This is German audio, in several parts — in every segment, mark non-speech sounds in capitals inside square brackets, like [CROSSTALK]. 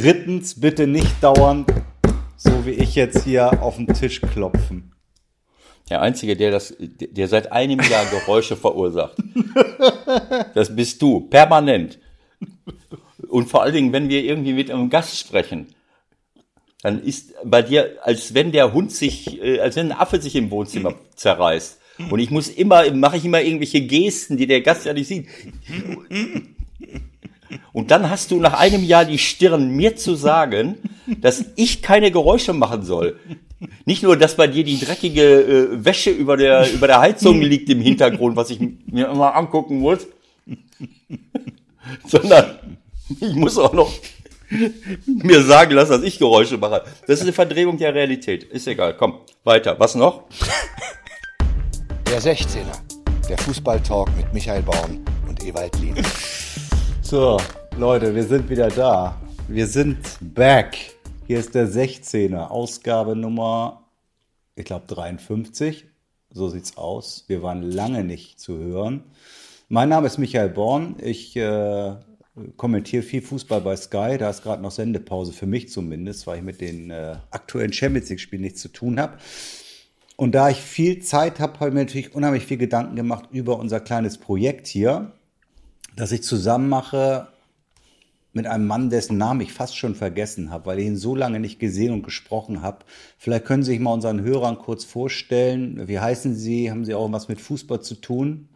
drittens bitte nicht dauernd, so wie ich jetzt hier auf den Tisch klopfen. Der Einzige, der das, der seit einem Jahr Geräusche verursacht. [LAUGHS] Das bist du, permanent. Und vor allen Dingen, wenn wir irgendwie mit einem Gast sprechen, dann ist bei dir, als wenn der Hund sich, äh, als wenn ein Affe sich im Wohnzimmer zerreißt. Und ich muss immer, mache ich immer irgendwelche Gesten, die der Gast ja nicht sieht. Und dann hast du nach einem Jahr die Stirn, mir zu sagen, dass ich keine Geräusche machen soll. Nicht nur, dass bei dir die dreckige äh, Wäsche über der, über der Heizung liegt im Hintergrund, was ich mir immer angucken muss, [LAUGHS] sondern ich muss auch noch mir sagen lassen, dass ich Geräusche mache. Das ist eine Verdrehung der Realität. Ist egal. Komm, weiter. Was noch? Der 16er. Der Fußballtalk mit Michael Born und Ewald Lien. [LAUGHS] So, Leute, wir sind wieder da. Wir sind back. Hier ist der 16er, Ausgabe Nummer, ich glaube 53. So sieht's aus. Wir waren lange nicht zu hören. Mein Name ist Michael Born. Ich äh, kommentiere viel Fußball bei Sky. Da ist gerade noch Sendepause für mich zumindest, weil ich mit den äh, aktuellen Champions League-Spielen nichts zu tun habe. Und da ich viel Zeit habe, habe ich mir natürlich unheimlich viel Gedanken gemacht über unser kleines Projekt hier, das ich zusammen mache mit einem Mann, dessen Namen ich fast schon vergessen habe, weil ich ihn so lange nicht gesehen und gesprochen habe. Vielleicht können Sie sich mal unseren Hörern kurz vorstellen. Wie heißen Sie? Haben Sie auch was mit Fußball zu tun?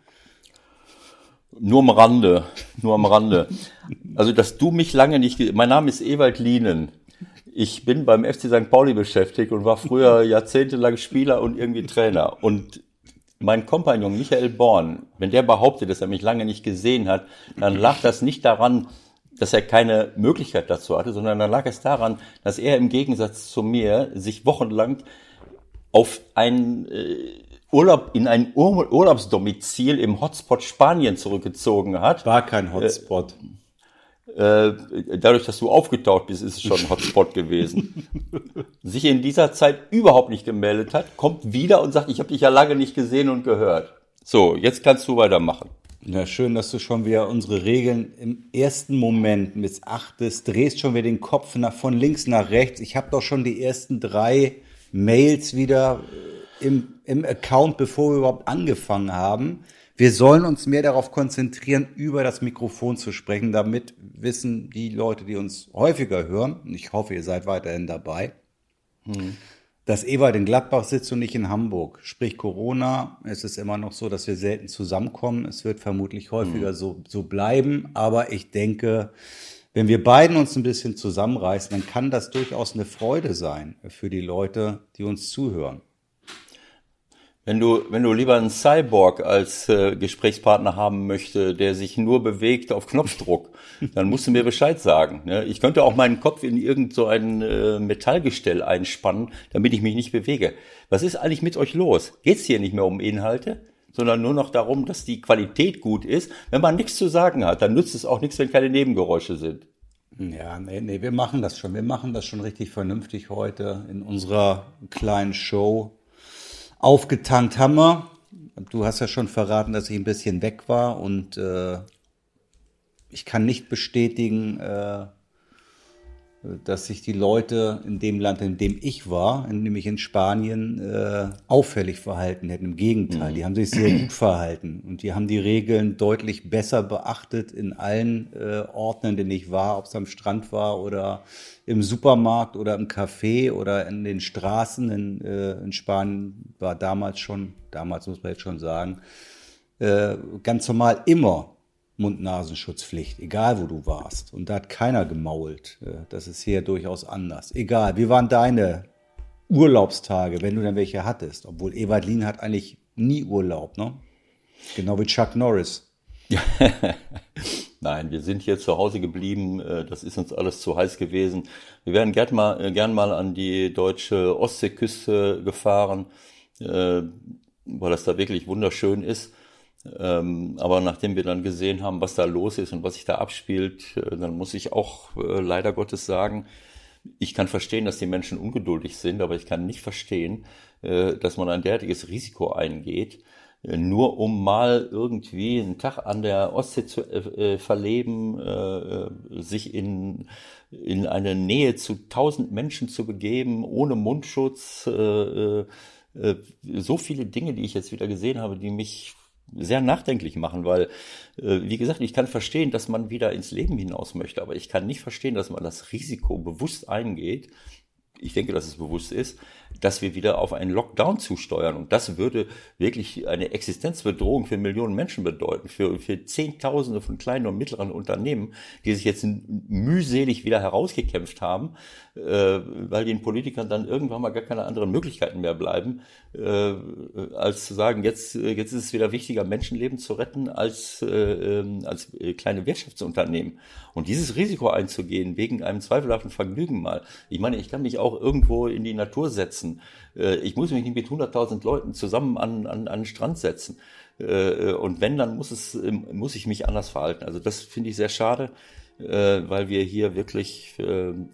Nur am Rande, nur am Rande. Also, dass du mich lange nicht, mein Name ist Ewald Lienen. Ich bin beim FC St. Pauli beschäftigt und war früher jahrzehntelang Spieler und irgendwie Trainer. Und mein Kompagnon Michael Born, wenn der behauptet, dass er mich lange nicht gesehen hat, dann lag das nicht daran, dass er keine Möglichkeit dazu hatte, sondern dann lag es daran, dass er im Gegensatz zu mir sich wochenlang auf ein äh, Urlaub in ein Ur Urlaubsdomizil im Hotspot Spanien zurückgezogen hat. War kein Hotspot. Äh, dadurch, dass du aufgetaucht bist, ist es schon ein Hotspot gewesen. [LAUGHS] Sich in dieser Zeit überhaupt nicht gemeldet hat, kommt wieder und sagt, ich habe dich ja lange nicht gesehen und gehört. So, jetzt kannst du weitermachen. Ja, schön, dass du schon wieder unsere Regeln im ersten Moment missachtest, drehst schon wieder den Kopf nach, von links nach rechts. Ich habe doch schon die ersten drei Mails wieder äh, im, im Account, bevor wir überhaupt angefangen haben. Wir sollen uns mehr darauf konzentrieren, über das Mikrofon zu sprechen. Damit wissen die Leute, die uns häufiger hören, und ich hoffe, ihr seid weiterhin dabei, hm dass Ewald in Gladbach sitzt und nicht in Hamburg. Sprich Corona, es ist immer noch so, dass wir selten zusammenkommen. Es wird vermutlich häufiger mhm. so, so bleiben. Aber ich denke, wenn wir beiden uns ein bisschen zusammenreißen, dann kann das durchaus eine Freude sein für die Leute, die uns zuhören. Wenn du, wenn du lieber einen Cyborg als äh, Gesprächspartner haben möchte, der sich nur bewegt auf Knopfdruck, [LAUGHS] dann musst du mir Bescheid sagen. Ne? Ich könnte auch meinen Kopf in irgend so ein äh, Metallgestell einspannen, damit ich mich nicht bewege. Was ist eigentlich mit euch los? Geht's hier nicht mehr um Inhalte, sondern nur noch darum, dass die Qualität gut ist? Wenn man nichts zu sagen hat, dann nützt es auch nichts, wenn keine Nebengeräusche sind. Ja, nee, nee, wir machen das schon. Wir machen das schon richtig vernünftig heute in unserer kleinen Show Aufgetankt haben wir. Du hast ja schon verraten, dass ich ein bisschen weg war und äh, ich kann nicht bestätigen, äh, dass sich die Leute in dem Land, in dem ich war, nämlich in Spanien, äh, auffällig verhalten hätten. Im Gegenteil, mhm. die haben sich sehr gut verhalten und die haben die Regeln deutlich besser beachtet in allen äh, Orten, in denen ich war, ob es am Strand war oder im Supermarkt oder im Café oder in den Straßen. In, äh, in Spanien war damals schon, damals muss man jetzt schon sagen, äh, ganz normal immer Mund-Nasenschutzpflicht, egal wo du warst. Und da hat keiner gemault. Das ist hier durchaus anders. Egal, wie waren deine Urlaubstage, wenn du denn welche hattest? Obwohl Ewald Lien hat eigentlich nie Urlaub, ne? Genau wie Chuck Norris. [LAUGHS] Nein, wir sind hier zu Hause geblieben. Äh, das ist uns alles zu heiß gewesen. Wir wären gern mal, äh, gern mal an die deutsche Ostseeküste gefahren, äh, weil das da wirklich wunderschön ist. Ähm, aber nachdem wir dann gesehen haben, was da los ist und was sich da abspielt, dann muss ich auch leider Gottes sagen, ich kann verstehen, dass die Menschen ungeduldig sind, aber ich kann nicht verstehen, dass man ein derartiges Risiko eingeht, nur um mal irgendwie einen Tag an der Ostsee zu äh, verleben, äh, sich in, in eine Nähe zu tausend Menschen zu begeben, ohne Mundschutz, äh, äh, so viele Dinge, die ich jetzt wieder gesehen habe, die mich sehr nachdenklich machen, weil, äh, wie gesagt, ich kann verstehen, dass man wieder ins Leben hinaus möchte, aber ich kann nicht verstehen, dass man das Risiko bewusst eingeht, ich denke, dass es bewusst ist, dass wir wieder auf einen Lockdown zusteuern. Und das würde wirklich eine Existenzbedrohung für Millionen Menschen bedeuten, für, für Zehntausende von kleinen und mittleren Unternehmen, die sich jetzt mühselig wieder herausgekämpft haben, äh, weil den Politikern dann irgendwann mal gar keine anderen Möglichkeiten mehr bleiben, äh, als zu sagen, jetzt, jetzt ist es wieder wichtiger, Menschenleben zu retten als, äh, als kleine Wirtschaftsunternehmen. Und dieses Risiko einzugehen, wegen einem zweifelhaften Vergnügen mal. Ich meine, ich kann mich auch irgendwo in die Natur setzen. Äh, ich muss mich nicht mit 100.000 Leuten zusammen an, an, an den Strand setzen. Äh, und wenn, dann muss es, ähm, muss ich mich anders verhalten. Also das finde ich sehr schade, weil wir hier wirklich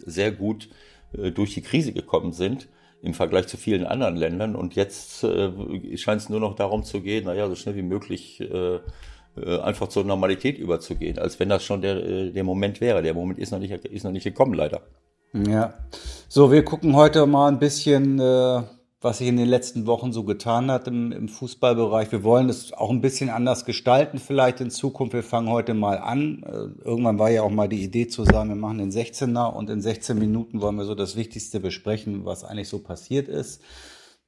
sehr gut durch die Krise gekommen sind im Vergleich zu vielen anderen Ländern. Und jetzt äh, scheint es nur noch darum zu gehen, naja, so schnell wie möglich äh, äh, einfach zur Normalität überzugehen, als wenn das schon der, äh, der Moment wäre. Der Moment ist noch nicht, ist noch nicht gekommen, leider. Ja. So, wir gucken heute mal ein bisschen, äh, was sich in den letzten Wochen so getan hat im, im Fußballbereich. Wir wollen es auch ein bisschen anders gestalten, vielleicht in Zukunft. Wir fangen heute mal an. Äh, irgendwann war ja auch mal die Idee zu sagen, wir machen den 16er und in 16 Minuten wollen wir so das Wichtigste besprechen, was eigentlich so passiert ist.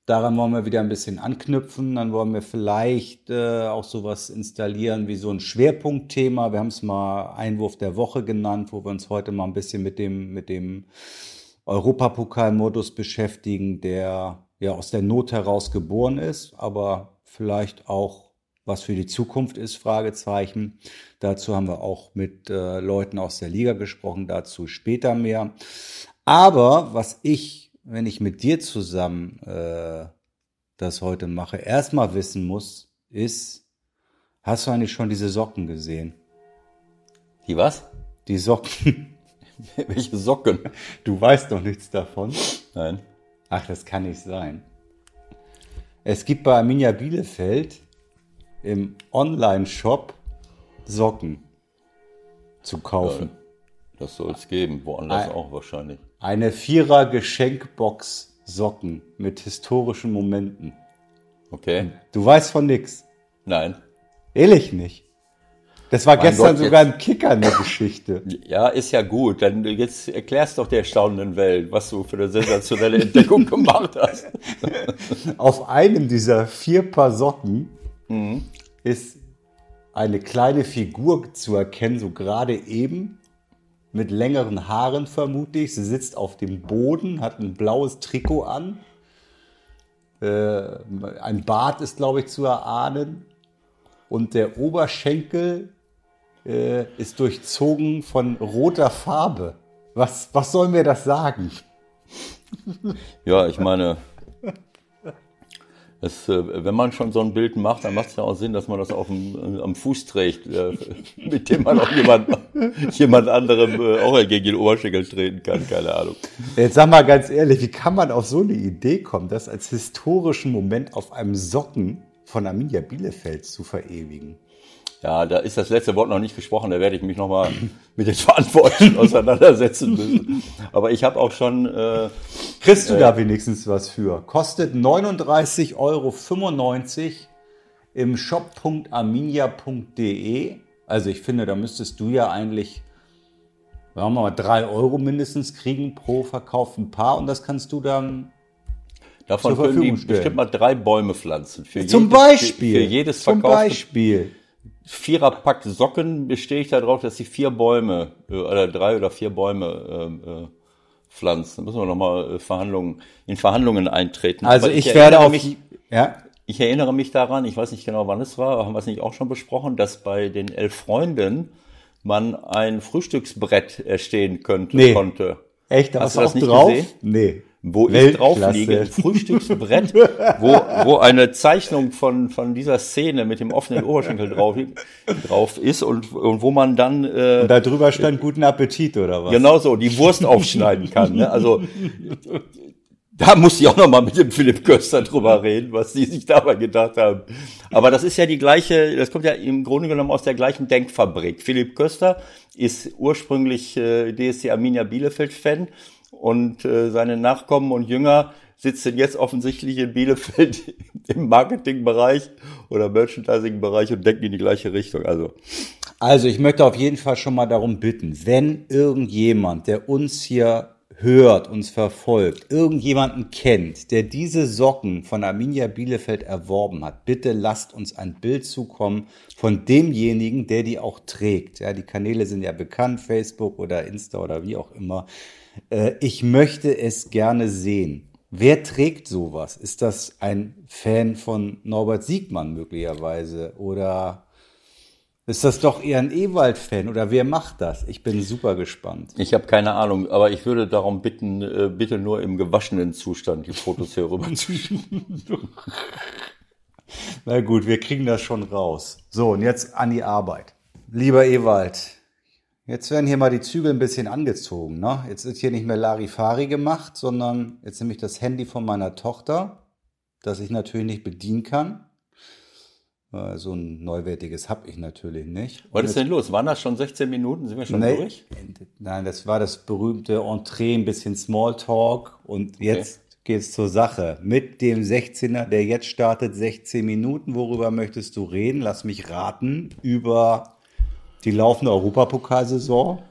Daran wollen wir wieder ein bisschen anknüpfen. Dann wollen wir vielleicht äh, auch sowas installieren wie so ein Schwerpunktthema. Wir haben es mal Einwurf der Woche genannt, wo wir uns heute mal ein bisschen mit dem, mit dem Europapokalmodus beschäftigen, der ja aus der Not heraus geboren ist, aber vielleicht auch was für die Zukunft ist, Fragezeichen. Dazu haben wir auch mit äh, Leuten aus der Liga gesprochen, dazu später mehr. Aber was ich wenn ich mit dir zusammen äh, das heute mache, erstmal wissen muss, ist, hast du eigentlich schon diese Socken gesehen? Die was? Die Socken. [LAUGHS] Welche Socken? Du weißt doch nichts davon. Nein. Ach, das kann nicht sein. Es gibt bei Arminia Bielefeld im Online-Shop Socken zu kaufen. Ja, das soll es geben, woanders Ein, auch wahrscheinlich. Eine Vierer Geschenkbox Socken mit historischen Momenten. Okay. Du weißt von nix. Nein. Ehrlich nicht. Das war mein gestern Gott, sogar jetzt. ein Kicker eine Geschichte. [LAUGHS] Ja, ist ja gut. Dann jetzt erklärst doch der staunenden Welt, was du für eine sensationelle Entdeckung [LAUGHS] gemacht hast. [LAUGHS] Auf einem dieser vier Paar Socken mhm. ist eine kleine Figur zu erkennen, so gerade eben mit längeren Haaren vermutlich. Sie sitzt auf dem Boden, hat ein blaues Trikot an. Äh, ein Bart ist, glaube ich, zu erahnen. Und der Oberschenkel äh, ist durchzogen von roter Farbe. Was, was soll mir das sagen? Ja, ich meine, das, äh, wenn man schon so ein Bild macht, dann macht es ja auch Sinn, dass man das auf dem, äh, am Fuß trägt, äh, [LAUGHS] mit dem man auch jemand, [LAUGHS] jemand anderem auch gegen den Oberschenkel treten kann, keine Ahnung. Jetzt sag mal ganz ehrlich, wie kann man auf so eine Idee kommen, das als historischen Moment auf einem Socken von Arminia Bielefeld zu verewigen? Ja, da ist das letzte Wort noch nicht gesprochen, da werde ich mich nochmal [CLEARS THROAT] mit den Verantwortlichen [LAUGHS] auseinandersetzen müssen. Aber ich habe auch schon. Äh, Kriegst du äh, da wenigstens was für? Kostet 39,95 Euro im shop.arminia.de. Also ich finde, da müsstest du ja eigentlich, sagen wir mal, drei Euro mindestens kriegen pro verkauften Paar und das kannst du dann Davon können die bestimmt mal drei Bäume pflanzen. Für Zum jedes, Beispiel. Für, für jedes Zum Beispiel. Viererpack Socken bestehe ich darauf, dass sie vier Bäume äh, oder drei oder vier Bäume äh, äh, pflanzen. Da müssen wir nochmal äh, Verhandlungen, in Verhandlungen eintreten. Also ich, ich werde auf mich, ja. Ich erinnere mich daran, ich weiß nicht genau, wann es war, haben wir es nicht auch schon besprochen, dass bei den elf Freunden man ein Frühstücksbrett erstehen könnte, nee. konnte. Echt? Hast, Hast du das nicht drauf? gesehen? Nee wo ich drauf liege, ein Frühstücksbrett, wo, wo eine Zeichnung von, von dieser Szene mit dem offenen Oberschenkel drauf, drauf ist und, und wo man dann... Äh, und da drüber stand guten Appetit oder was? Genau so, die Wurst aufschneiden kann. Ne? Also Da muss ich auch noch mal mit dem Philipp Köster drüber reden, was die sich dabei gedacht haben. Aber das ist ja die gleiche, das kommt ja im Grunde genommen aus der gleichen Denkfabrik. Philipp Köster ist ursprünglich äh, DSC Arminia Bielefeld-Fan und äh, seine Nachkommen und Jünger sitzen jetzt offensichtlich in Bielefeld [LAUGHS] im Marketingbereich oder Merchandising-Bereich und denken in die gleiche Richtung. Also Also ich möchte auf jeden Fall schon mal darum bitten, wenn irgendjemand, der uns hier hört, uns verfolgt, irgendjemanden kennt, der diese Socken von Arminia Bielefeld erworben hat, bitte lasst uns ein Bild zukommen von demjenigen, der die auch trägt. Ja, die Kanäle sind ja bekannt, Facebook oder Insta oder wie auch immer. Äh, ich möchte es gerne sehen. Wer trägt sowas? Ist das ein Fan von Norbert Siegmann möglicherweise? Oder ist das doch eher ein Ewald-Fan? Oder wer macht das? Ich bin super gespannt. ich habe keine Ahnung, aber ich würde darum bitten, äh, bitte nur im gewaschenen Zustand die Fotos hier rüber zu schicken. [LAUGHS] Na gut, wir kriegen das schon raus. So, und jetzt an die Arbeit. Lieber Ewald, jetzt werden hier mal die Zügel ein bisschen angezogen. Ne? Jetzt ist hier nicht mehr Larifari gemacht, sondern jetzt nehme ich das Handy von meiner Tochter, das ich natürlich nicht bedienen kann. Äh, So ein neuwertiges habe ich natürlich nicht. Was ist denn los? Waren das schon 16 Minuten? Sind wir schon Nee, durch? Nein, das war das berühmte Entree, ein bisschen Smalltalk und jetzt geht's zur Sache. Mit dem 16er, der jetzt startet, 16 Minuten. Worüber möchtest du reden? Lass mich raten. Über die laufende Europapokalsaison.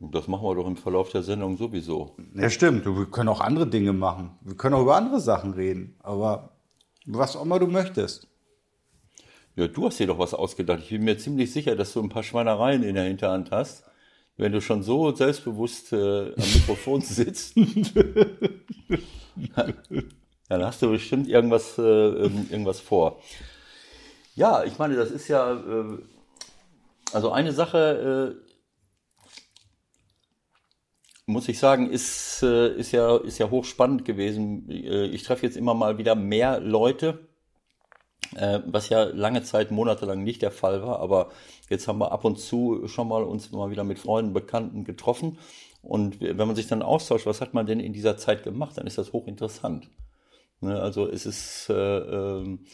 Das machen wir doch im Verlauf der Sendung sowieso. Ja, stimmt. Wir können auch andere Dinge machen. Wir können auch über andere Sachen reden. Aber was auch immer du möchtest. Ja, du hast dir doch was ausgedacht. Ich bin mir ziemlich sicher, dass du ein paar Schweinereien in der Hinterhand hast. Wenn du schon so selbstbewusst äh, am Mikrofon [LAUGHS] sitzt, dann hast du bestimmt irgendwas, äh, ähm, irgendwas vor. Ja, ich meine, das ist ja, äh, also eine Sache, äh, muss ich sagen, ist, äh, ist, ja, ist ja hochspannend gewesen. Äh, Ich treffe jetzt immer mal wieder mehr Leute, äh, was ja lange Zeit, monatelang nicht der Fall war, aber jetzt haben wir ab und zu schon mal uns mal wieder mit Freunden, Bekannten getroffen. Und wenn man sich dann austauscht, was hat man denn in dieser Zeit gemacht, dann ist das hochinteressant. Ne, Also es ist äh, ähm,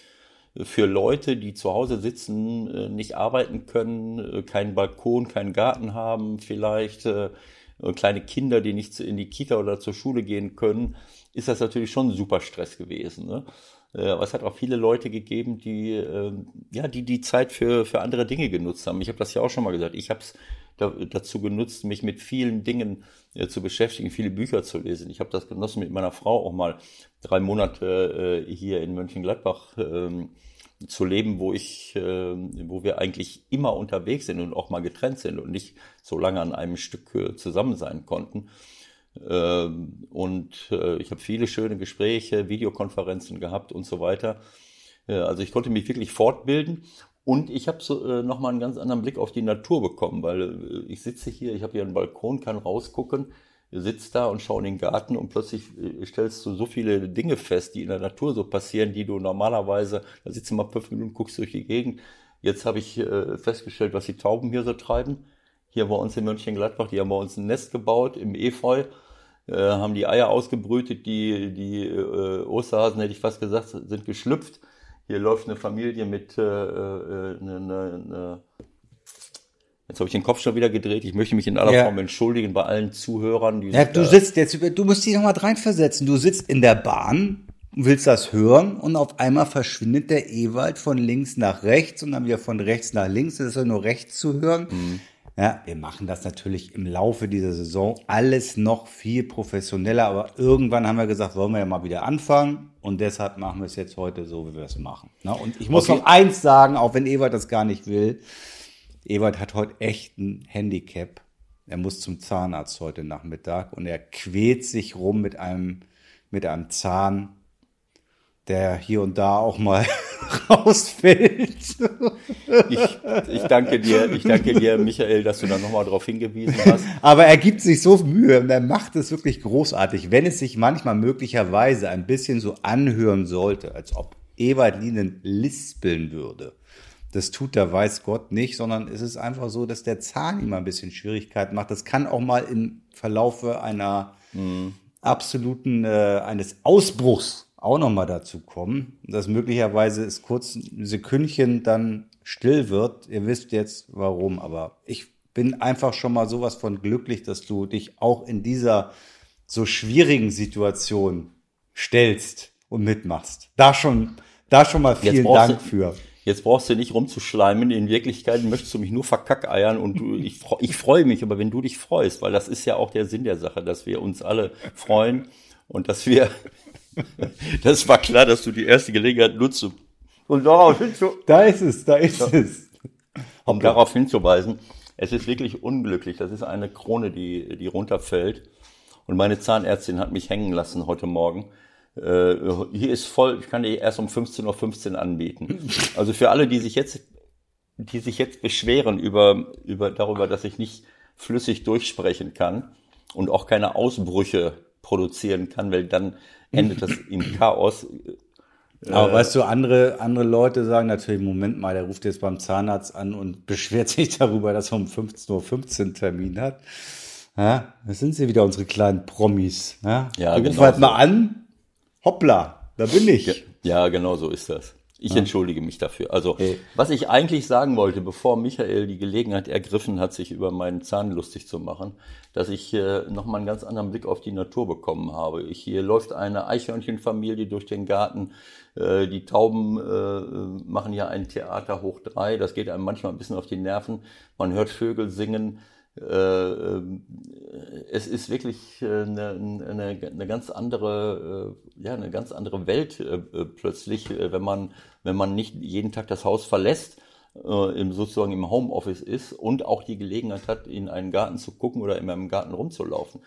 für Leute, die zu Hause sitzen, äh, nicht arbeiten können, äh, keinen Balkon, keinen Garten haben, vielleicht äh, kleine Kinder, die nicht in die Kita oder zur Schule gehen können, ist das natürlich schon super Stress gewesen. Ne? Aber es hat auch viele Leute gegeben, die ähm, ja die die Zeit für für andere Dinge genutzt haben. Ich habe das ja auch schon mal gesagt. Ich habe es dazu genutzt, mich mit vielen Dingen äh, zu beschäftigen, viele Bücher zu lesen. Ich habe das genossen, mit meiner Frau auch mal drei Monate äh, hier in Mönchengladbach ähm, zu leben, wo ich, äh, wo wir eigentlich immer unterwegs sind und auch mal getrennt sind und nicht so lange an einem Stück äh, zusammen sein konnten. Ähm, und ich habe viele schöne Gespräche, Videokonferenzen gehabt und so weiter. Also ich konnte mich wirklich fortbilden und ich habe so, äh, nochmal einen ganz anderen Blick auf die Natur bekommen, weil äh, ich sitze hier, ich habe hier einen Balkon, kann rausgucken, sitze da und schaue in den Garten und plötzlich äh, stellst du so viele Dinge fest, die in der Natur so passieren, die du normalerweise, da sitzt du mal fünf Minuten, guckst durch die Gegend. Jetzt habe ich äh, festgestellt, was die Tauben hier so treiben. Hier bei uns in Mönchengladbach, die haben bei uns ein Nest gebaut im Efeu, äh, haben die Eier ausgebrütet, die, die äh, Osterhasen, hätte ich fast gesagt, sind geschlüpft. Hier läuft eine Familie mit äh, äh, eine, eine Jetzt habe ich den Kopf schon wieder gedreht. Ich möchte mich in aller Ja. Form entschuldigen bei allen Zuhörern, die Ja, du sitzt jetzt, du musst dich noch mal reinversetzen. Du sitzt in der Bahn, willst das hören und auf einmal verschwindet der Ewald von links nach rechts und dann wieder von rechts nach links. Das ist ja nur rechts zu hören. Ja, wir machen das natürlich im Laufe dieser Saison alles noch viel professioneller, aber irgendwann haben wir gesagt, wollen wir ja mal wieder anfangen und deshalb machen wir es jetzt heute so, wie wir es machen. Na, und ich muss Okay. noch eins sagen, auch wenn Ewald das gar nicht will. Ewald hat heute echt ein Handicap. Er muss zum Zahnarzt heute Nachmittag und er quält sich rum mit einem, mit einem Zahn, der hier und da auch mal [LAUGHS] rausfällt. Ich, ich danke dir, ich danke dir, Michael, dass du da nochmal darauf hingewiesen hast. Aber er gibt sich so Mühe und er macht es wirklich großartig, wenn es sich manchmal möglicherweise ein bisschen so anhören sollte, als ob Ewald Lienen lispeln würde. Das tut der weiß Gott nicht, sondern es ist einfach so, dass der Zahn ihm ein bisschen Schwierigkeiten macht. Das kann auch mal im Verlaufe einer, absoluten, äh, eines Ausbruchs auch nochmal dazu kommen, dass möglicherweise es kurz ein Sekündchen dann still wird. Ihr wisst jetzt warum, aber ich bin einfach schon mal sowas von glücklich, dass du dich auch in dieser so schwierigen Situation stellst und mitmachst. Da schon, da schon mal vielen Dank du, für. Jetzt brauchst du nicht rumzuschleimen. In Wirklichkeit möchtest du mich nur verkackeiern und du, ich, ich freue mich, aber wenn du dich freust, weil das ist ja auch der Sinn der Sache, dass wir uns alle freuen und dass wir [LAUGHS] das war klar, dass du die erste Gelegenheit nutzt. Und darauf hinzu da ist es, da ist ja. es. Um darauf hinzuweisen, es ist wirklich unglücklich. Das ist eine Krone, die, die runterfällt. Und meine Zahnärztin hat mich hängen lassen heute Morgen. Äh, hier ist voll, ich kann die erst um 15.15 Uhr anbieten. [LAUGHS] Also für alle, die sich jetzt, die sich jetzt beschweren über, über, darüber, dass ich nicht flüssig durchsprechen kann und auch keine Ausbrüche produzieren kann, weil dann endet das im Chaos. [LAUGHS] Aber äh, weißt du, andere, andere Leute sagen natürlich, Moment mal, der ruft jetzt beim Zahnarzt an und [LAUGHS] beschwert sich darüber, dass er um 15.15 Uhr Termin hat. Ja, das sind sie wieder, unsere kleinen Promis. Ja, ja genau halt so. mal an. Hoppla, da bin ich. Ja, ja, genau so ist das. Ich ja. entschuldige mich dafür. Also, hey. was ich eigentlich sagen wollte, bevor Michael die Gelegenheit ergriffen hat, sich über meinen Zahn lustig zu machen, dass ich äh, nochmal einen ganz anderen Blick auf die Natur bekommen habe. Ich, hier läuft eine Eichhörnchenfamilie durch den Garten. Äh, die Tauben äh, machen ja ein Theater hoch drei. Das geht einem manchmal ein bisschen auf die Nerven. Man hört Vögel singen. Äh, äh, es ist wirklich eine, eine, eine ganz andere, ja, eine ganz andere Welt plötzlich, wenn man, wenn man nicht jeden Tag das Haus verlässt, im, sozusagen im Homeoffice ist und auch die Gelegenheit hat, in einen Garten zu gucken oder in einem Garten rumzulaufen.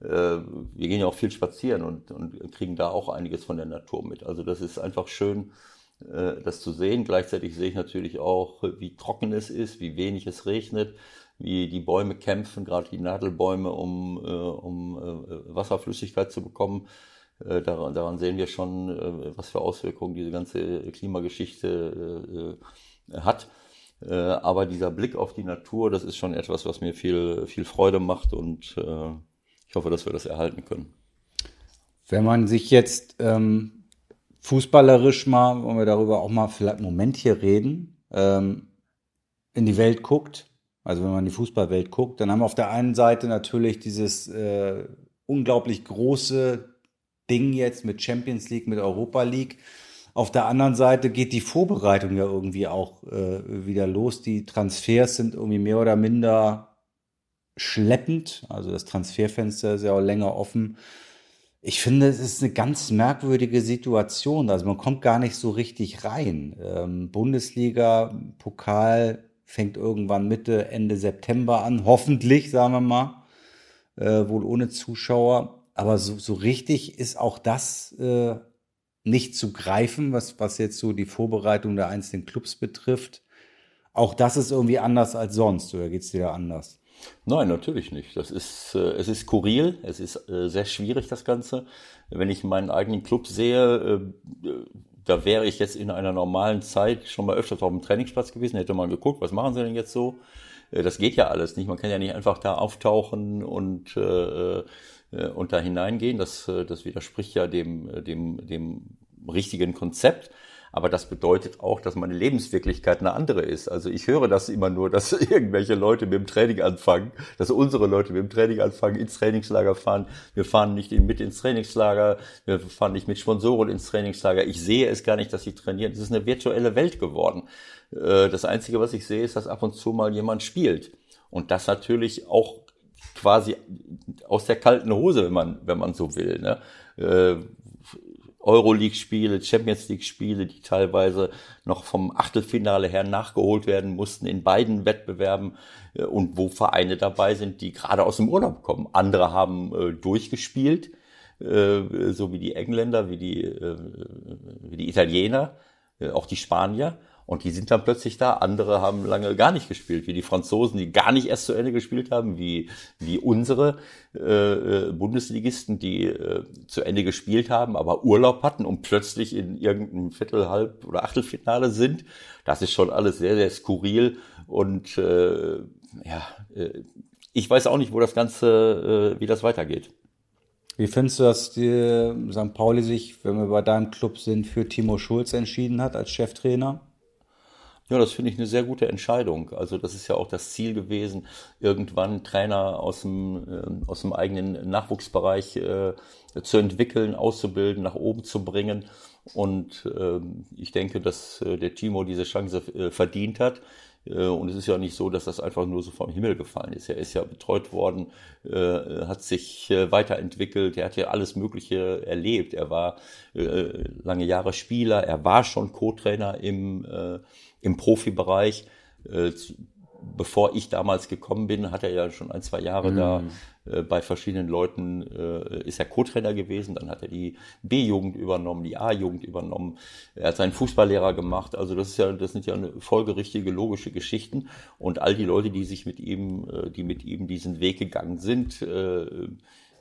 wir gehen ja auch viel spazieren und, und kriegen da auch einiges von der Natur mit. Also das ist einfach schön, das zu sehen. Gleichzeitig sehe ich natürlich auch, wie trocken es ist, wie wenig es regnet wie die Bäume kämpfen, gerade die Nadelbäume, um, äh, um äh, Wasserflüssigkeit zu bekommen. Äh, daran, sehen wir schon, äh, was für Auswirkungen diese ganze Klimageschichte äh, äh, hat. Äh, aber dieser Blick auf die Natur, das ist schon etwas, was mir viel, viel Freude macht und äh, ich hoffe, dass wir das erhalten können. Wenn man sich jetzt ähm, fußballerisch mal, wollen wir darüber auch mal vielleicht einen Moment hier reden, ähm, in die Welt guckt, also wenn man in die Fußballwelt guckt, dann haben wir auf der einen Seite natürlich dieses äh, unglaublich große Ding jetzt mit Champions League, mit Europa League. Auf der anderen Seite geht die Vorbereitung ja irgendwie auch äh, wieder los. Die Transfers sind irgendwie mehr oder minder schleppend. Also das Transferfenster ist ja auch länger offen. Ich finde, es ist eine ganz merkwürdige Situation. Also man kommt gar nicht so richtig rein. Ähm, Bundesliga, Pokal, fängt irgendwann Mitte, Ende September an, hoffentlich, sagen wir mal, äh, wohl ohne Zuschauer. Aber so, so richtig ist auch das äh, nicht zu greifen, was, was jetzt so die Vorbereitung der einzelnen Clubs betrifft. Auch das ist irgendwie anders als sonst, oder geht es dir da anders? Nein, natürlich nicht. Das ist, äh, es ist skurril, es ist äh, sehr schwierig, das Ganze. Wenn ich meinen eigenen Club sehe, äh, da wäre ich jetzt in einer normalen Zeit schon mal öfters auf dem Trainingsplatz gewesen, hätte mal geguckt, was machen sie denn jetzt so? Äh, das geht ja alles nicht. Man kann ja nicht einfach da auftauchen und, äh, äh und da hineingehen. Das, äh, das widerspricht ja dem, dem, dem richtigen Konzept. Aber das bedeutet auch, dass meine Lebenswirklichkeit eine andere ist. Also ich höre das immer nur, dass [LAUGHS] irgendwelche Leute mit dem Training anfangen, dass unsere Leute mit dem Training anfangen, ins Trainingslager fahren. Wir fahren nicht mit ins Trainingslager, wir fahren nicht mit Sponsoren ins Trainingslager. Ich sehe es gar nicht, dass sie trainieren. Es ist eine virtuelle Welt geworden. Äh, das Einzige, was ich sehe, ist, dass ab und zu mal jemand spielt. Und das natürlich auch quasi aus der kalten Hose, wenn man, wenn man so will. Ne? Äh, Euroleague-Spiele, Champions League-Spiele, die teilweise noch vom Achtelfinale her nachgeholt werden mussten in beiden Wettbewerben äh, und wo Vereine dabei sind, die gerade aus dem Urlaub kommen. Andere haben äh, durchgespielt, so wie die Engländer, wie die, wie die Italiener, auch die Spanier. Und die sind dann plötzlich da. Andere haben lange gar nicht gespielt, wie die Franzosen, die gar nicht erst zu Ende gespielt haben, wie, wie unsere äh, äh, Bundesligisten, die äh, zu Ende gespielt haben, aber Urlaub hatten und plötzlich in irgendeinem Viertel, Halb- oder Achtelfinale sind. Das ist schon alles sehr, sehr skurril. Und äh, ja, äh, ich weiß auch nicht, wo das Ganze, äh, wie das weitergeht. Wie findest du, dass die St. Pauli sich, wenn wir bei deinem Club sind, für Timo Schulz entschieden hat als Cheftrainer? Ja, das finde ich eine sehr gute Entscheidung. Also das ist ja auch das Ziel gewesen, irgendwann Trainer aus dem, äh, aus dem eigenen Nachwuchsbereich äh, zu entwickeln, auszubilden, nach oben zu bringen. Und äh, ich denke, dass äh, der Timo diese Chance äh, verdient hat. Äh, und es ist ja nicht so, dass das einfach nur so vom Himmel gefallen ist. Er ist ja betreut worden, äh, hat sich äh, weiterentwickelt, er hat ja alles Mögliche erlebt. Er war lange Jahre Spieler, er war schon Co-Trainer im im Profibereich. Äh, bevor ich damals gekommen bin, hat er ja schon ein, zwei Jahre mhm. da äh, bei verschiedenen Leuten, äh, ist er Co-Trainer gewesen, dann hat er die B-Jugend übernommen, die A-Jugend übernommen, er hat seinen Fußballlehrer gemacht, also das ist ja, das sind ja eine folgerichtige, logische Geschichten und all die Leute, die sich mit ihm, äh, die mit ihm diesen Weg gegangen sind,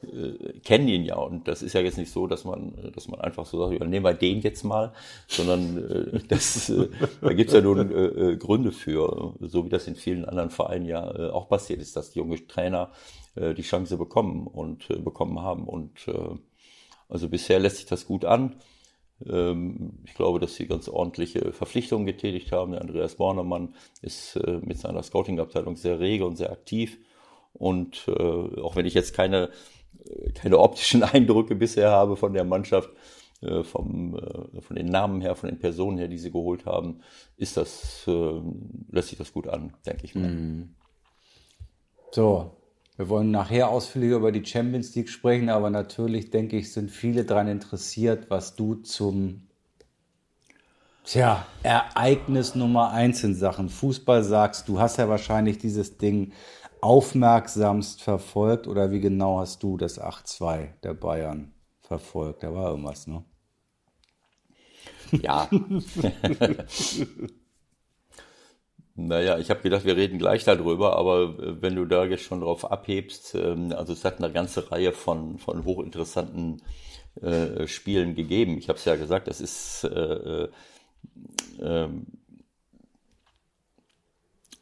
äh, äh, kennen ihn ja und das ist ja jetzt nicht so, dass man, dass man einfach so sagt, nehmen wir den jetzt mal, sondern äh, [LAUGHS] das, äh, da gibt's ja nun äh, äh, Gründe für, so wie das in vielen anderen Vereinen ja äh, auch passiert ist, dass die junge Trainer äh, die Chance bekommen und äh, bekommen haben und äh, also bisher lässt sich das gut an. Ähm, ich glaube, dass sie ganz ordentliche Verpflichtungen getätigt haben. Der Andreas Bornemann ist äh, mit seiner Scouting-Abteilung sehr rege und sehr aktiv. Und äh, auch wenn ich jetzt keine keine optischen [LAUGHS] Eindrücke bisher habe von der Mannschaft, äh, vom, äh, von den Namen her, von den Personen her, die sie geholt haben, ist das, äh, lässt sich das gut an, denke ich mal. Mhm. So, wir wollen nachher ausführlich über die Champions League sprechen, aber natürlich, denke ich, sind viele daran interessiert, was du zum Tja, Ereignis Nummer eins in Sachen Fußball sagst. Du hast ja wahrscheinlich dieses Ding aufmerksamst verfolgt oder wie genau hast du das 8-2 der Bayern verfolgt? Da war irgendwas, ne? Ja. [LAUGHS] naja, ich habe gedacht, wir reden gleich darüber, aber äh, wenn du da jetzt schon drauf abhebst, ähm, also es hat eine ganze Reihe von, von hochinteressanten äh, Spielen gegeben. Ich habe es ja gesagt, das ist äh, äh, ähm,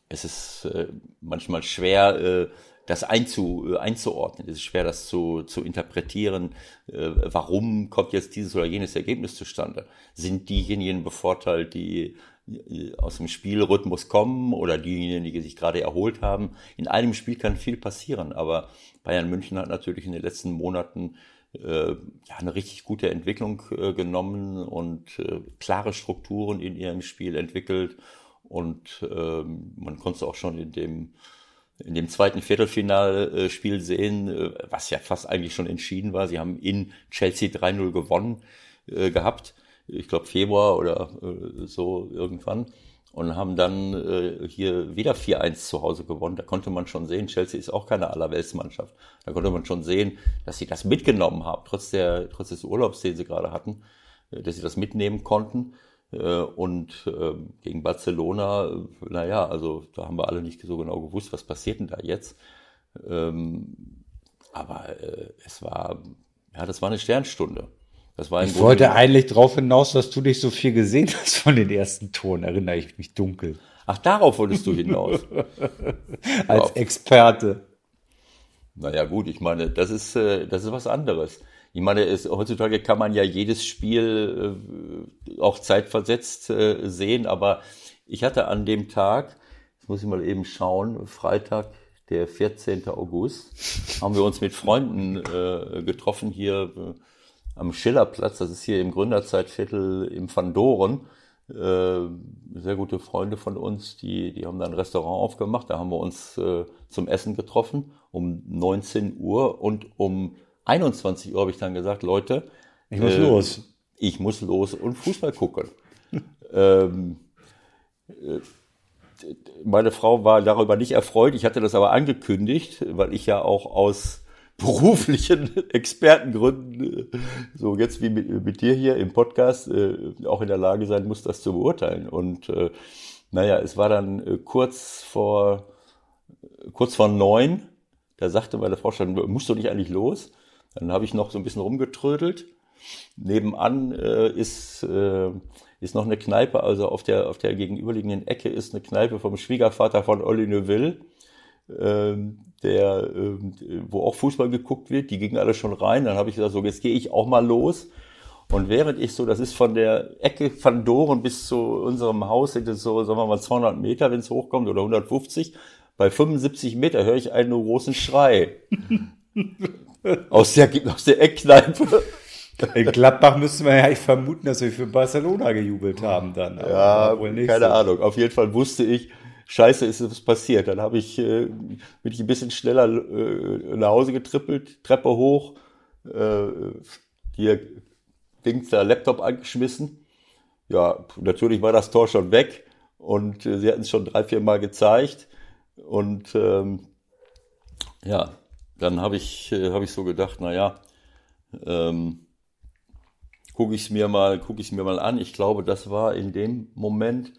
es ist äh, manchmal schwer, äh, das einzu, äh, einzuordnen. Es ist schwer, das zu, zu interpretieren. Äh, warum kommt jetzt dieses oder jenes Ergebnis zustande? Sind diejenigen bevorteilt, die äh, aus dem Spielrhythmus kommen oder diejenigen, die sich gerade erholt haben? In einem Spiel kann viel passieren, aber Bayern München hat natürlich in den letzten Monaten äh, ja, eine richtig gute Entwicklung äh, genommen und äh, klare Strukturen in ihrem Spiel entwickelt und ähm, man konnte auch schon in dem, in dem zweiten Viertelfinalspiel sehen, äh, was ja fast eigentlich schon entschieden war. Sie haben in Chelsea 3-0 gewonnen äh, gehabt. Ich glaube Februar oder äh, so irgendwann. Und haben dann äh, hier wieder 4-1 zu Hause gewonnen. Da konnte man schon sehen, Chelsea ist auch keine Allerweltsmannschaft. Da konnte man schon sehen, dass sie das mitgenommen haben, trotz, der, trotz des Urlaubs, den sie gerade hatten, äh, dass sie das mitnehmen konnten. Äh, und ähm, gegen Barcelona, naja, also da haben wir alle nicht so genau gewusst, was passiert denn da jetzt. Ähm, aber äh, es war, ja, das war eine Sternstunde. Das war ich wollte eigentlich darauf hinaus, dass du nicht so viel gesehen hast von den ersten Toren, erinnere ich mich dunkel. Ach, darauf wolltest du hinaus. [LAUGHS] Als Experte. Naja, gut, ich meine, das ist, äh, das ist was anderes. Ich meine, es, heutzutage kann man ja jedes Spiel äh, auch zeitversetzt äh, sehen, aber ich hatte an dem Tag, jetzt muss ich mal eben schauen, Freitag, der 14. August, haben wir uns mit Freunden äh, getroffen hier äh, am Schillerplatz, das ist hier im Gründerzeitviertel im Van Doren. Äh, sehr gute Freunde von uns, die, die haben da ein Restaurant aufgemacht, da haben wir uns äh, zum Essen getroffen um 19 Uhr und um 21 Uhr habe ich dann gesagt, Leute, ich muss äh, los. Ich muss los und Fußball gucken. [LAUGHS] ähm, äh, meine Frau war darüber nicht erfreut. Ich hatte das aber angekündigt, weil ich ja auch aus [LAUGHS] beruflichen Expertengründen, äh, so jetzt wie mit, mit dir hier im Podcast, äh, auch in der Lage sein muss, das zu beurteilen. Und äh, naja, es war dann äh, kurz vor kurz vor neun, da sagte meine Frau schon, musst du nicht eigentlich los? Dann habe ich noch so ein bisschen rumgetrödelt. Nebenan äh, ist, äh, ist noch eine Kneipe, also auf der, auf der gegenüberliegenden Ecke ist eine Kneipe vom Schwiegervater von Olli Neuville. ähm, der, ähm, wo auch Fußball geguckt wird. Die gingen alle schon rein. Dann habe ich gesagt, so jetzt gehe ich auch mal los. Und während ich so, das ist von der Ecke von Doren bis zu unserem Haus, sind es so, sagen wir mal 200 Meter, wenn es hochkommt, oder 150. Bei 75 Meter höre ich einen großen Schrei. Aus der, aus der Eckkneipe. In Gladbach müsste man ja eigentlich vermuten, dass wir für Barcelona gejubelt haben dann. Ja, wohl nicht keine so. Ahnung. Auf jeden Fall wusste ich, scheiße, ist es passiert. Dann habe ich, äh, bin ich ein bisschen schneller äh, nach Hause getrippelt, Treppe hoch, äh, hier Dings da Laptop angeschmissen. Ja, natürlich war das Tor schon weg und äh, sie hatten es schon drei, vier Mal gezeigt. Und ähm, ja, dann habe ich, äh, hab ich so gedacht, naja, ähm, gucke ich es mir mal, gucke ich mir mal an. Ich glaube, das war in dem Moment,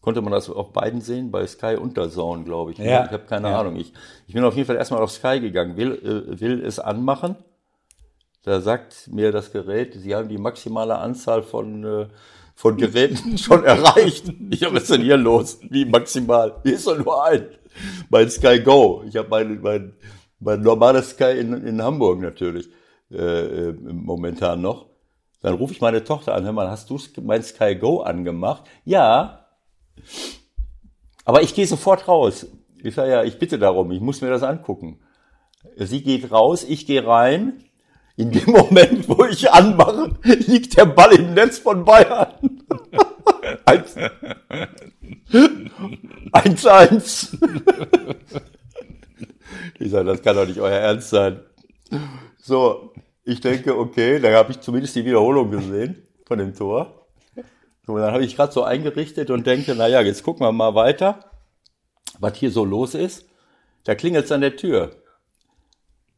konnte man das auf beiden sehen, bei Sky und der Zone, glaube ich. Ja. Ich habe keine ja. Ahnung. Ich, ich bin auf jeden Fall erstmal auf Sky gegangen, will, äh, will es anmachen. Da sagt mir das Gerät, Sie haben die maximale Anzahl von, äh, von Geräten [LAUGHS] schon erreicht. Ich habe, ist denn hier los? Wie maximal? Hier ist doch nur ein. Mein Sky Go. Ich habe mein, mein, mein normales Sky in, in Hamburg natürlich äh, äh momentan noch. Dann rufe ich meine Tochter an, hör mal, hast du mein Sky Go angemacht? Ja. Aber ich gehe sofort raus. Ich sage ja, ich bitte darum, ich muss mir das angucken. Sie geht raus, ich gehe rein. In dem [LAUGHS] Moment, wo ich anmache, liegt der Ball im Netz von Bayern. [LAUGHS] 1-1. [LAUGHS] Ich sage, das kann doch nicht euer Ernst sein. So, ich denke, okay, da habe ich zumindest die Wiederholung gesehen von dem Tor. So, dann habe ich gerade so eingerichtet und denke, naja, jetzt gucken wir mal weiter, was hier so los ist. Da klingelt es an der Tür.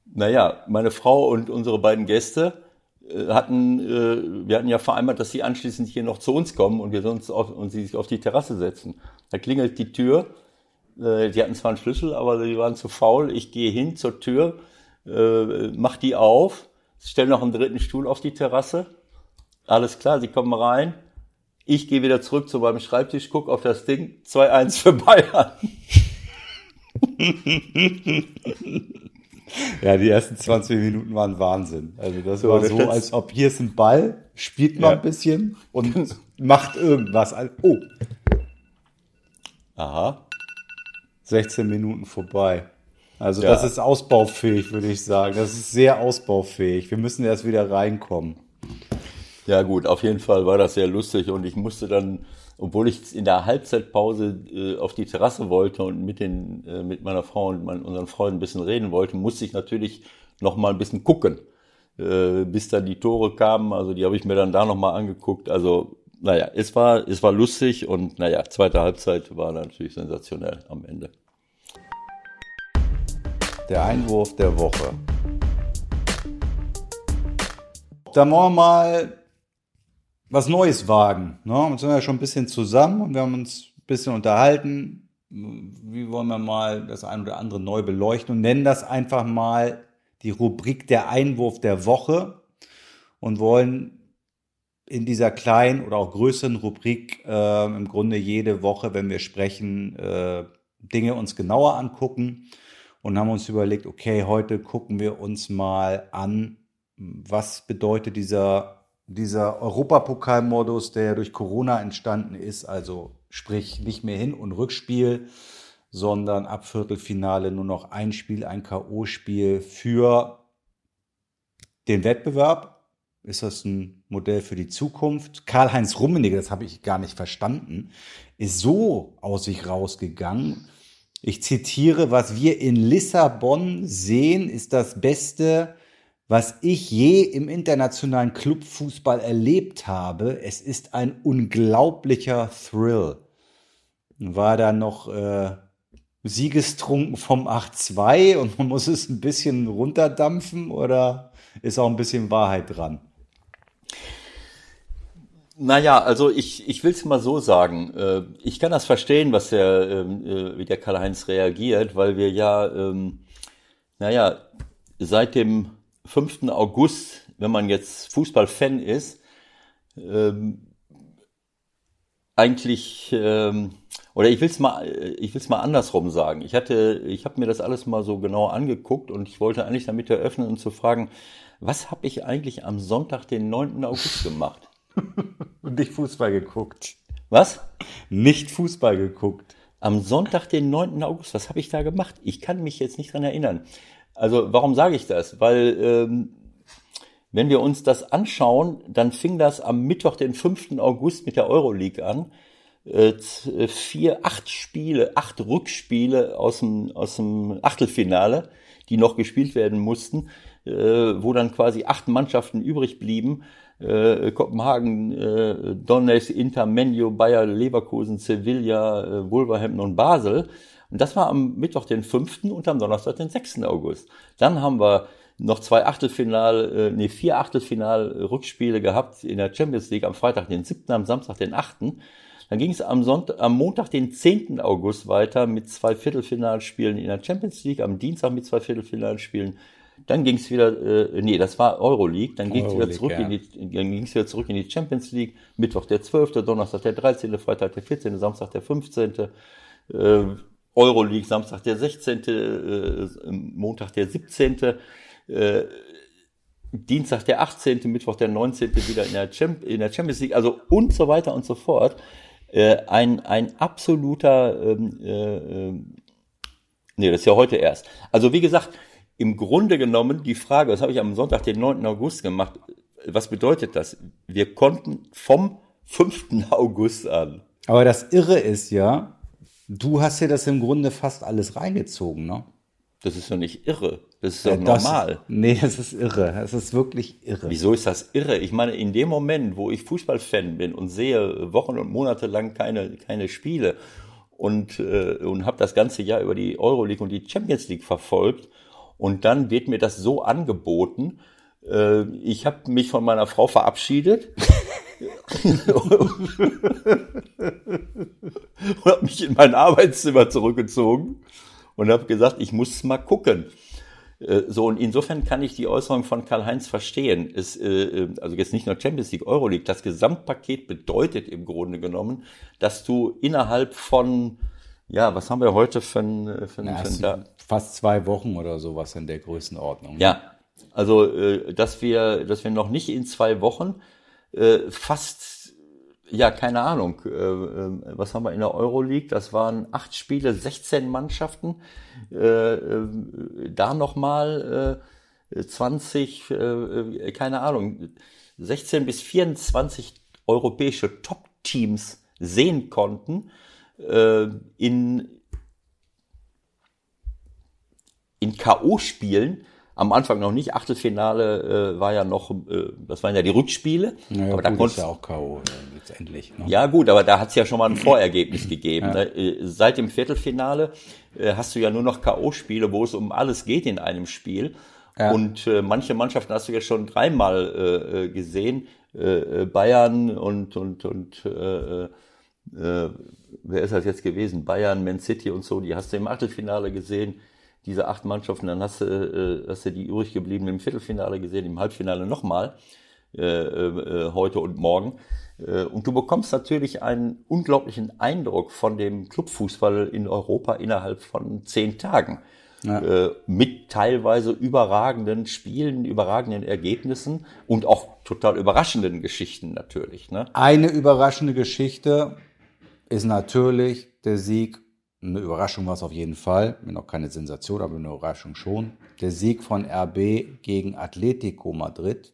Naja, meine Frau und unsere beiden Gäste äh, hatten, äh, wir hatten ja vereinbart, dass sie anschließend hier noch zu uns kommen und wir uns auf, und sie sich auf die Terrasse setzen. Da klingelt die Tür. Äh, die hatten zwar einen Schlüssel, aber sie waren zu faul. Ich gehe hin zur Tür, äh, mach die auf, stelle noch einen dritten Stuhl auf die Terrasse. Alles klar, sie kommen rein. Ich gehe wieder zurück zu meinem Schreibtisch, guck auf das Ding, 2-1 für Bayern. [LAUGHS] Ja, die ersten 20 Minuten waren Wahnsinn. Also das so, war so, als ob hier ist ein Ball, spielt mal ja. ein bisschen und macht irgendwas. Oh. Aha. 16 Minuten vorbei. Also ja. das ist ausbaufähig, würde ich sagen. Das ist sehr ausbaufähig. Wir müssen erst wieder reinkommen. Ja gut, auf jeden Fall war das sehr lustig und ich musste dann obwohl ich in der Halbzeitpause äh, auf die Terrasse wollte und mit, den, äh, mit meiner Frau und mein, unseren Freunden ein bisschen reden wollte, musste ich natürlich noch mal ein bisschen gucken, äh, bis dann die Tore kamen. Also die habe ich mir dann da noch mal angeguckt. Also naja, es war, es war lustig und naja, zweite Halbzeit war natürlich sensationell am Ende. Der Einwurf der Woche. Dann wollen wir mal was Neues wagen. Ne? Wir sind ja schon ein bisschen zusammen und wir haben uns ein bisschen unterhalten. Wie wollen wir mal das ein oder andere neu beleuchten und nennen das einfach mal die Rubrik der Einwurf der Woche und wollen in dieser kleinen oder auch größeren Rubrik äh, im Grunde jede Woche, wenn wir sprechen, äh, Dinge uns genauer angucken und haben uns überlegt, okay, heute gucken wir uns mal an, was bedeutet dieser dieser Europapokalmodus, der durch Corona entstanden ist, also sprich nicht mehr Hin- und Rückspiel, sondern ab Viertelfinale nur noch ein Spiel, ein K.O.-Spiel für den Wettbewerb. Ist das ein Modell für die Zukunft? Karl-Heinz Rummenigge, das habe ich gar nicht verstanden, ist so aus sich rausgegangen. Ich zitiere, was wir in Lissabon sehen, ist das Beste, was ich je im internationalen Clubfußball erlebt habe. Es ist ein unglaublicher Thrill. War da noch äh, siegestrunken vom 8-2 und man muss es ein bisschen runterdampfen oder ist auch ein bisschen Wahrheit dran? Naja, also ich, ich will es mal so sagen. Äh, ich kann das verstehen, was der, ähm, äh, wie der Karl-Heinz reagiert, weil wir ja, ähm, naja, seit dem 5. August, wenn man jetzt Fußballfan ist, ähm, eigentlich Oder ich will es mal, mal andersrum sagen. Ich ich habe mir das alles mal so genau angeguckt und ich wollte eigentlich damit eröffnen und zu fragen, was habe ich eigentlich am Sonntag, den 9. August gemacht? [LAUGHS] und nicht Fußball geguckt. Was? Nicht Fußball geguckt. Am Sonntag, den 9. August, was habe ich da gemacht? Ich kann mich jetzt nicht dran erinnern. Also warum sage ich das? Weil ähm, wenn wir uns das anschauen, dann fing das am Mittwoch, den 5. August mit der Euroleague an. Äh, vier, acht Spiele, acht Rückspiele aus dem, aus dem Achtelfinale, die noch gespielt werden mussten, äh, wo dann quasi acht Mannschaften übrig blieben. Äh, Kopenhagen, äh, Donetsk, Inter, Menio, Bayer, Leverkusen, Sevilla, äh, Wolverhampton und Basel. Und das war am Mittwoch, den 5. und am Donnerstag, den 6. August. Dann haben wir noch zwei Achtelfinal, äh, nee, vier Achtelfinal-Rückspiele gehabt in der Champions League am Freitag, den 7., am Samstag, den 8. Dann ging es am, Sonntag, am Montag, den 10. August weiter mit zwei Viertelfinalspielen in der Champions League, am Dienstag mit zwei Viertelfinalspielen. Dann ging es wieder, äh, nee, das war Euroleague, dann ging es wieder zurück ja. in die, dann ging es wieder zurück in die Champions League. Mittwoch der 12., Donnerstag der 13., Freitag der 14., Samstag der 15., äh, Euroleague, Samstag der 16., äh, Montag der 17., äh, Dienstag der 18., Mittwoch der 19. wieder in der, Champ in der Champions League, also und so weiter und so fort. Äh, ein, ein absoluter, ähm, äh, äh, nee, das ist ja heute erst. Also wie gesagt, im Grunde genommen die Frage, das habe ich am Sonntag, den 9. August gemacht, was bedeutet das? Wir konnten vom 5. [LAUGHS] August an. Aber das Irre ist ja, du hast ja das im Grunde fast alles reingezogen, ne? Das ist doch nicht irre. Das ist doch ja, normal. Das, nee, das ist irre. Das ist wirklich irre. Wieso ist das irre? Ich meine, in dem Moment, wo ich Fußballfan bin und sehe Wochen und Monate lang keine, keine Spiele und, äh, und habe das ganze Jahr über die Euroleague und die Champions League verfolgt und dann wird mir das so angeboten, äh, ich habe mich von meiner Frau verabschiedet. [LAUGHS] und habe mich in mein Arbeitszimmer zurückgezogen und habe gesagt, ich muss mal gucken. Äh, so, und insofern kann ich die Äußerung von Karl-Heinz verstehen. Es, äh, äh, also jetzt nicht nur Champions League, Euroleague, das Gesamtpaket bedeutet im Grunde genommen, dass du innerhalb von, ja, was haben wir heute für ein, für ein, ja, für ein fast zwei Wochen oder sowas in der Größenordnung. Ja, also dass wir, dass wir noch nicht in zwei Wochen fast ja, keine Ahnung. Äh, äh, was haben wir in der Euroleague? Das waren acht Spiele, 16 Mannschaften. Äh, äh, da nochmal äh, 20, äh, keine Ahnung, 16 bis 24 europäische Top-Teams sehen konnten äh, in, in K.O.-Spielen am Anfang noch nicht. Achtelfinale äh, war ja noch, äh, das waren ja die Rückspiele. Naja, aber gut, da konnte ja auch K.O. Äh, letztendlich. Ne? Ja gut, aber da hat es ja schon mal ein [CLEARS THROAT] Vorergebnis gegeben. Ja. Ne? Äh, seit dem Viertelfinale äh, hast du ja nur noch K.O.-Spiele, wo es um alles geht in einem Spiel. Ja. Und äh, manche Mannschaften hast du ja schon dreimal äh gesehen. Äh, Bayern und und und äh, äh, wer ist das jetzt gewesen? Bayern, Man City und so, die hast du im Achtelfinale gesehen diese acht Mannschaften, dann hast du, äh, hast du die übrig geblieben im Viertelfinale gesehen, im Halbfinale nochmal, äh, äh, heute und morgen. Äh, und du bekommst natürlich einen unglaublichen Eindruck von dem Clubfußball in Europa innerhalb von zehn Tagen. Ja. Äh, mit teilweise überragenden Spielen, überragenden Ergebnissen und auch total überraschenden Geschichten natürlich. Ne? Eine überraschende Geschichte ist natürlich der Sieg eine Überraschung war es auf jeden Fall, noch keine Sensation, aber eine Überraschung schon. Der Sieg von RB gegen Atletico Madrid.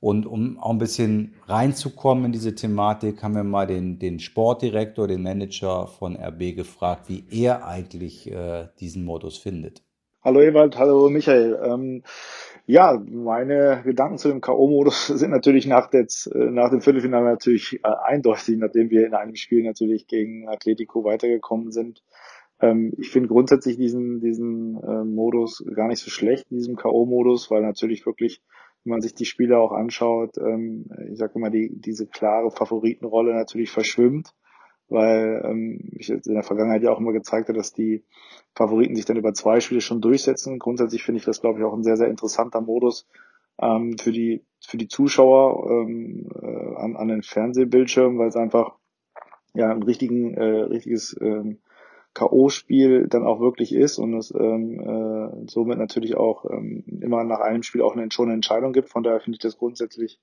Und um auch ein bisschen reinzukommen in diese Thematik, haben wir mal den, den Sportdirektor, den Manager von RB gefragt, wie er eigentlich äh, diesen Modus findet. Hallo Ewald, hallo Michael. Ähm, ja, meine Gedanken zu dem K.O.-Modus [LAUGHS] sind natürlich nach, des, äh, nach dem Viertelfinale natürlich äh, eindeutig, nachdem wir in einem Spiel natürlich gegen Atletico weitergekommen sind. Ähm, ich finde grundsätzlich diesen, diesen äh, Modus gar nicht so schlecht, diesen K.O.-Modus, weil natürlich wirklich, wenn man sich die Spiele auch anschaut, ähm, ich sage immer, die, diese klare Favoritenrolle natürlich verschwimmt weil ähm, ich in der Vergangenheit ja auch immer gezeigt habe, dass die Favoriten sich dann über zwei Spiele schon durchsetzen. Grundsätzlich finde ich das, glaube ich, auch ein sehr, sehr interessanter Modus ähm, für die für die Zuschauer ähm, äh, an, an den Fernsehbildschirmen, weil es einfach ja ein richtigen, äh, richtiges ähm, K.O.-Spiel dann auch wirklich ist und es ähm, äh, somit natürlich auch ähm, immer nach einem Spiel auch eine, schon eine Entscheidung gibt. Von daher finde ich das grundsätzlich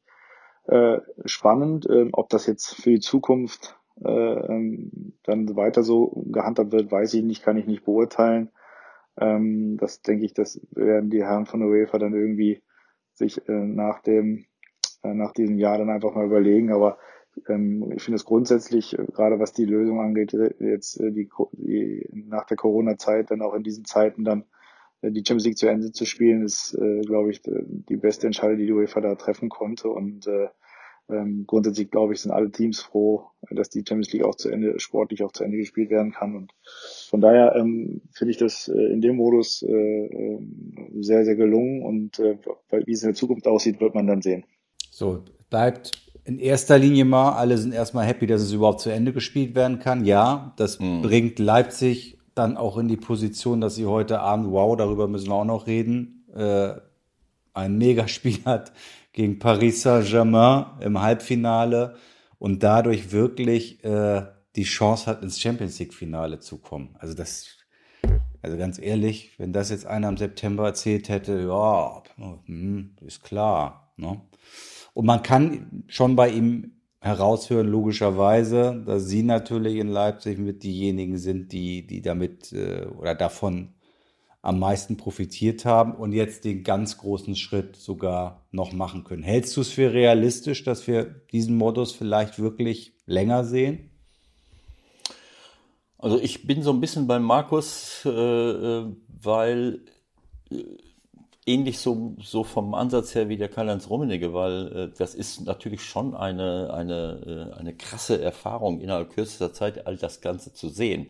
äh, spannend. Ähm, ob das jetzt für die Zukunft äh, ähm, dann weiter so gehandhabt wird, weiß ich nicht, kann ich nicht beurteilen. Ähm, das denke ich, das werden die Herren von der UEFA dann irgendwie sich äh, nach dem äh, nach diesem Jahr dann einfach mal überlegen. Aber ähm, ich finde es grundsätzlich, äh, gerade was die Lösung angeht, äh, jetzt äh, die, die nach der Corona-Zeit dann auch in diesen Zeiten dann die Champions League zu Ende zu spielen, ist, glaube ich, die beste Entscheidung, die die UEFA da treffen konnte. Und äh, ähm, grundsätzlich, glaube ich, sind alle Teams froh, dass die Champions League auch zu Ende, sportlich auch zu Ende gespielt werden kann. Und von daher ähm, finde ich das in dem Modus äh, äh, sehr, sehr gelungen. Und äh, wie es in der Zukunft aussieht, wird man dann sehen. So, bleibt in erster Linie mal, alle sind erstmal happy, dass es überhaupt zu Ende gespielt werden kann. Ja, das mhm. bringt Leipzig dann auch in die Position, dass sie heute Abend, wow, darüber müssen wir auch noch reden, äh, ein Megaspiel hat gegen Paris Saint-Germain im Halbfinale und dadurch wirklich äh, die Chance hat, ins Champions League-Finale zu kommen. Also das, also ganz ehrlich, wenn das jetzt einer im September erzählt hätte, ja, hm, ist klar. Ne? Und man kann schon bei ihm heraushören, logischerweise, dass sie natürlich in Leipzig mit diejenigen sind, die, die damit äh, oder davon am meisten profitiert haben und jetzt den ganz großen Schritt sogar noch machen können. Hältst du es für realistisch, dass wir diesen Modus vielleicht wirklich länger sehen? Also ich bin so ein bisschen bei Markus, äh, äh weil äh, ähnlich so, so vom Ansatz her wie der Karl-Heinz Rummenigge, weil äh, das ist natürlich schon eine, eine, äh, eine krasse Erfahrung, innerhalb kürzester Zeit all das Ganze zu sehen.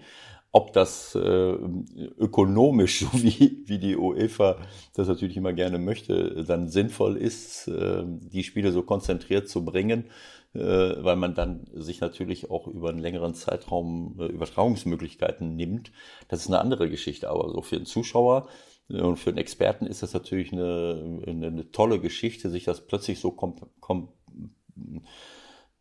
Ob das äh, ökonomisch, so [LAUGHS] wie, wie die UEFA das natürlich immer gerne möchte, dann sinnvoll ist, äh, die Spiele so konzentriert zu bringen, äh, weil man dann sich natürlich auch über einen längeren Zeitraum äh, Übertragungsmöglichkeiten nimmt. Das ist eine andere Geschichte, aber so für den Zuschauer und für einen Experten ist das natürlich eine, eine, eine tolle Geschichte, sich das plötzlich so kom, kom,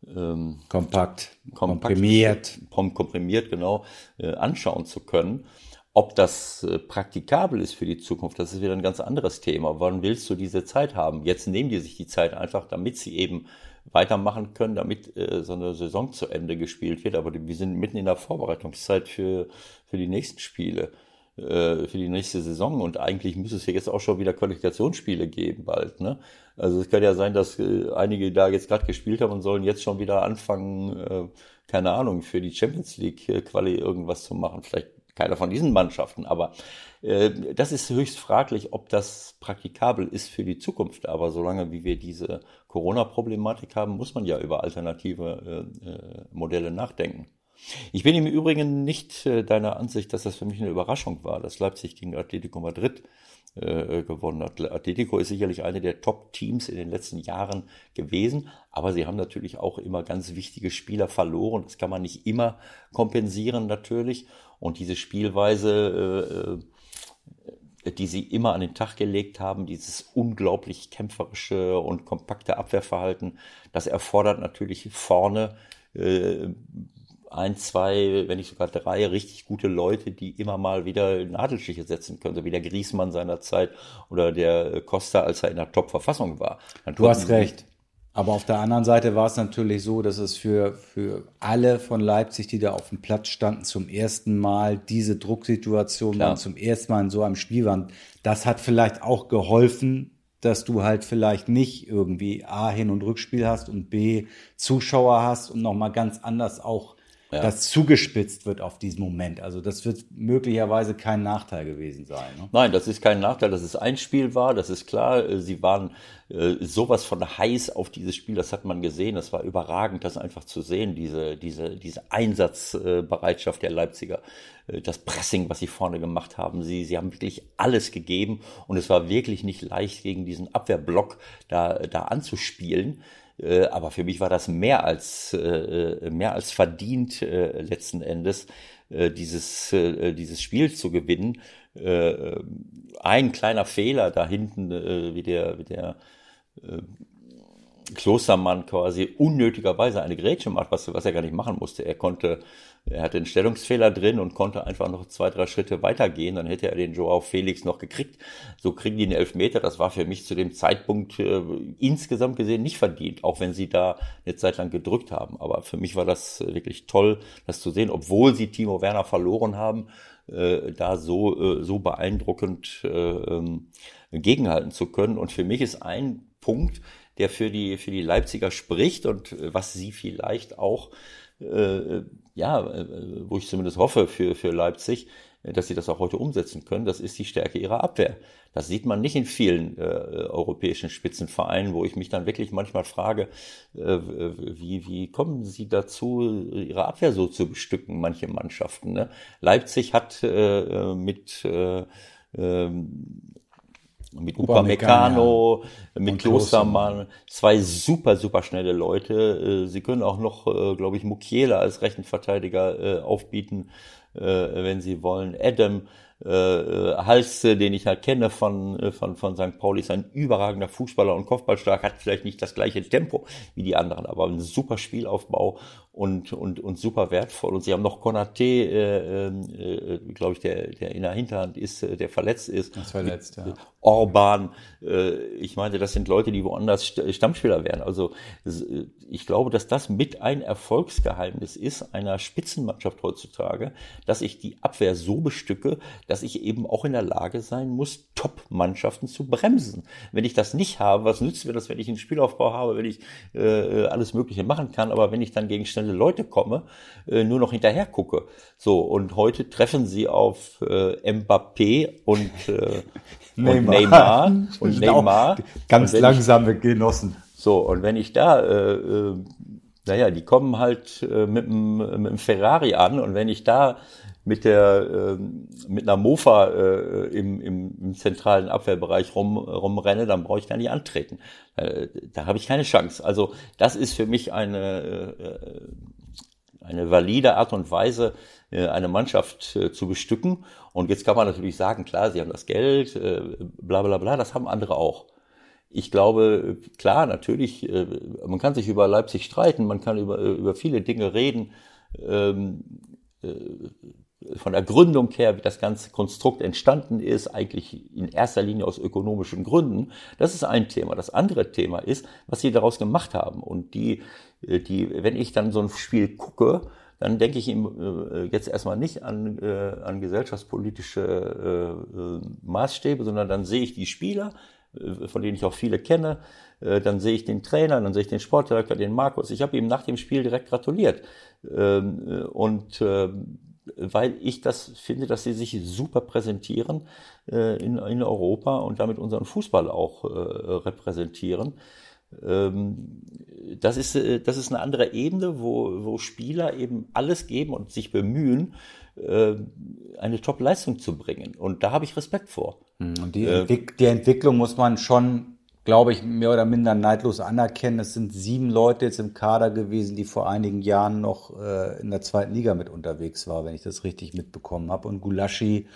ähm, kompakt, komprimiert, komprimiert genau äh, anschauen zu können. Ob das äh, praktikabel ist für die Zukunft, das ist wieder ein ganz anderes Thema. Wann willst du diese Zeit haben? Jetzt nehmen die sich die Zeit einfach, damit sie eben weitermachen können, damit äh, so eine Saison zu Ende gespielt wird. Aber wir sind mitten in der Vorbereitungszeit für, für die nächsten Spiele. Äh, für die nächste Saison und eigentlich müsste es ja jetzt auch schon wieder Qualifikationsspiele geben bald. Ne? Also es kann ja sein, dass äh, einige da jetzt gerade gespielt haben und sollen jetzt schon wieder anfangen, äh, keine Ahnung, für die Champions League Quali irgendwas zu machen. Vielleicht keiner von diesen Mannschaften, aber äh, das ist höchst fraglich, ob das praktikabel ist für die Zukunft. Aber solange wie wir diese Corona-Problematik haben, muss man ja über alternative äh, äh, Modelle nachdenken. Ich bin im Übrigen nicht äh, deiner Ansicht, dass das für mich eine Überraschung war, dass Leipzig gegen Atletico Madrid äh, gewonnen hat. Atletico ist sicherlich eine der Top-Teams in den letzten Jahren gewesen, aber sie haben natürlich auch immer ganz wichtige Spieler verloren. Das kann man nicht immer kompensieren natürlich. Und diese Spielweise, äh, äh, die sie immer an den Tag gelegt haben, dieses unglaublich kämpferische und kompakte Abwehrverhalten, das erfordert natürlich vorne äh, ein, zwei, wenn nicht sogar drei richtig gute Leute, die immer mal wieder Nadelstiche setzen können, so wie der Griesmann seiner Zeit oder der Costa, als er in der Top-Verfassung war. Dann du hast recht. Aber auf der anderen Seite war es natürlich so, dass es für, für alle von Leipzig, die da auf dem Platz standen, zum ersten Mal diese Drucksituation waren, zum ersten Mal in so einem Spiel waren. Das hat vielleicht auch geholfen, dass du halt vielleicht nicht irgendwie A, Hin- und Rückspiel hast und B, Zuschauer hast und nochmal ganz anders auch ja. das zugespitzt wird auf diesen Moment. Also das wird möglicherweise kein Nachteil gewesen sein. Ne? Nein, das ist kein Nachteil, dass es ein Spiel war, das ist klar. Äh, sie waren äh, sowas von heiß auf dieses Spiel, das hat man gesehen. Das war überragend, das einfach zu sehen, diese, diese, diese Einsatzbereitschaft der Leipziger, äh, das Pressing, was sie vorne gemacht haben. Sie, sie haben wirklich alles gegeben und es war wirklich nicht leicht, gegen diesen Abwehrblock da, da anzuspielen. Äh, aber für mich war das mehr als, äh, äh, mehr als verdient, letzten Endes, dieses, dieses Spiel zu gewinnen. ein kleiner Fehler da hinten, wie der, wie der Klostermann quasi unnötigerweise eine Grätsche macht, was, was er gar nicht machen musste. Er konnte, er hatte einen Stellungsfehler drin und konnte einfach noch zwei, drei Schritte weitergehen, dann hätte er den Joao Felix noch gekriegt. So kriegen die einen Elfmeter. Das war für mich zu dem Zeitpunkt äh, insgesamt gesehen nicht verdient, auch wenn sie da eine Zeit lang gedrückt haben. Aber für mich war das wirklich toll, das zu sehen, obwohl sie Timo Werner verloren haben, äh, da so, äh, so beeindruckend äh, ähm, gegenhalten zu können. Und für mich ist ein Punkt, der für die, für die Leipziger spricht und äh, was sie vielleicht auch, äh, ja, äh, wo ich zumindest hoffe für, für Leipzig, äh, dass sie das auch heute umsetzen können, das ist die Stärke ihrer Abwehr. Das sieht man nicht in vielen äh, europäischen Spitzenvereinen, wo ich mich dann wirklich manchmal frage, äh, wie, wie kommen sie dazu, ihre Abwehr so zu bestücken, manche Mannschaften. Ne? Leipzig hat äh, mit äh, ähm, mit Upamecano, ja. mit Klostermann, zwei super, super schnelle Leute. Äh, sie können auch noch, äh, glaube ich, Mukiela als rechten Verteidiger äh, aufbieten, wenn sie wollen. Adam, äh, Halse, den ich halt kenne von, von, von St. Pauli, ist ein überragender Fußballer und Kopfballstark, hat vielleicht nicht das gleiche Tempo wie die anderen, aber ein super Spielaufbau und, und, und super wertvoll. Und sie haben noch Konaté, äh, äh, glaube ich, der, der in der Hinterhand ist, äh, der verletzt ist. Das verletzt, ja. Orban. Äh, ich meine, das sind Leute, die woanders Stammspieler werden. Also äh, ich glaube, dass das mit ein Erfolgsgeheimnis ist einer Spitzenmannschaft heutzutage, dass ich die Abwehr so bestücke, dass ich eben auch in der Lage sein muss, Top-Mannschaften zu bremsen. Wenn ich das nicht habe, was nützt mir das, wenn ich einen Spielaufbau habe, wenn ich äh, alles Mögliche machen kann, aber wenn ich dann gegen schnelle Leute komme, äh, nur noch hinterher gucke. So, und heute treffen sie auf äh, Mbappé und, äh, Neymar. [LAUGHS] und Neymar. [LAUGHS] Und Neymar. Ganz und langsame ich, Genossen. So, und wenn ich da, äh, äh, naja, die kommen halt äh, mit, dem, mit dem Ferrari an und wenn ich da mit der äh, mit einer Mofa äh, im, im, im zentralen Abwehrbereich rum, rumrenne, dann brauche ich gar nicht antreten. Äh, da habe ich keine Chance. Also das ist für mich eine äh, eine valide Art und Weise, äh, eine Mannschaft äh, zu bestücken. Und jetzt kann man natürlich sagen, klar, sie haben das Geld, äh, bla bla bla, das haben andere auch. Ich glaube, klar, natürlich, äh, man kann sich über Leipzig streiten, man kann über, über viele Dinge reden. Ähm, äh, von der Gründung her, wie das ganze Konstrukt entstanden ist, eigentlich in erster Linie aus ökonomischen Gründen. Das ist ein Thema. Das andere Thema ist, was sie daraus gemacht haben. Und die, äh, die, wenn ich dann so ein Spiel gucke, dann denke ich ihm äh, jetzt erstmal nicht an, äh, an gesellschaftspolitische Maßstäbe, sondern dann sehe ich die Spieler, von denen ich auch viele kenne, dann sehe ich den Trainer, dann sehe ich den Sportdirektor, den Markus. Ich habe ihm nach dem Spiel direkt gratuliert. Ähm, und ähm, weil ich das finde, dass sie sich super präsentieren äh, in, in Europa und damit unseren Fußball auch äh, repräsentieren. Ähm, das, ist, äh, das ist eine andere Ebene, wo, wo Spieler eben alles geben und sich bemühen, äh, eine Top-Leistung zu bringen. Und da habe ich Respekt vor. Hm, und die, äh, Entwick die Entwicklung muss man schon glaube ich, mehr oder minder neidlos anerkennen. Es sind sieben Leute jetzt im Kader gewesen, die vor einigen Jahren noch äh, in der zweiten Liga mit unterwegs war, wenn ich das richtig mitbekommen habe. Und Gulaschi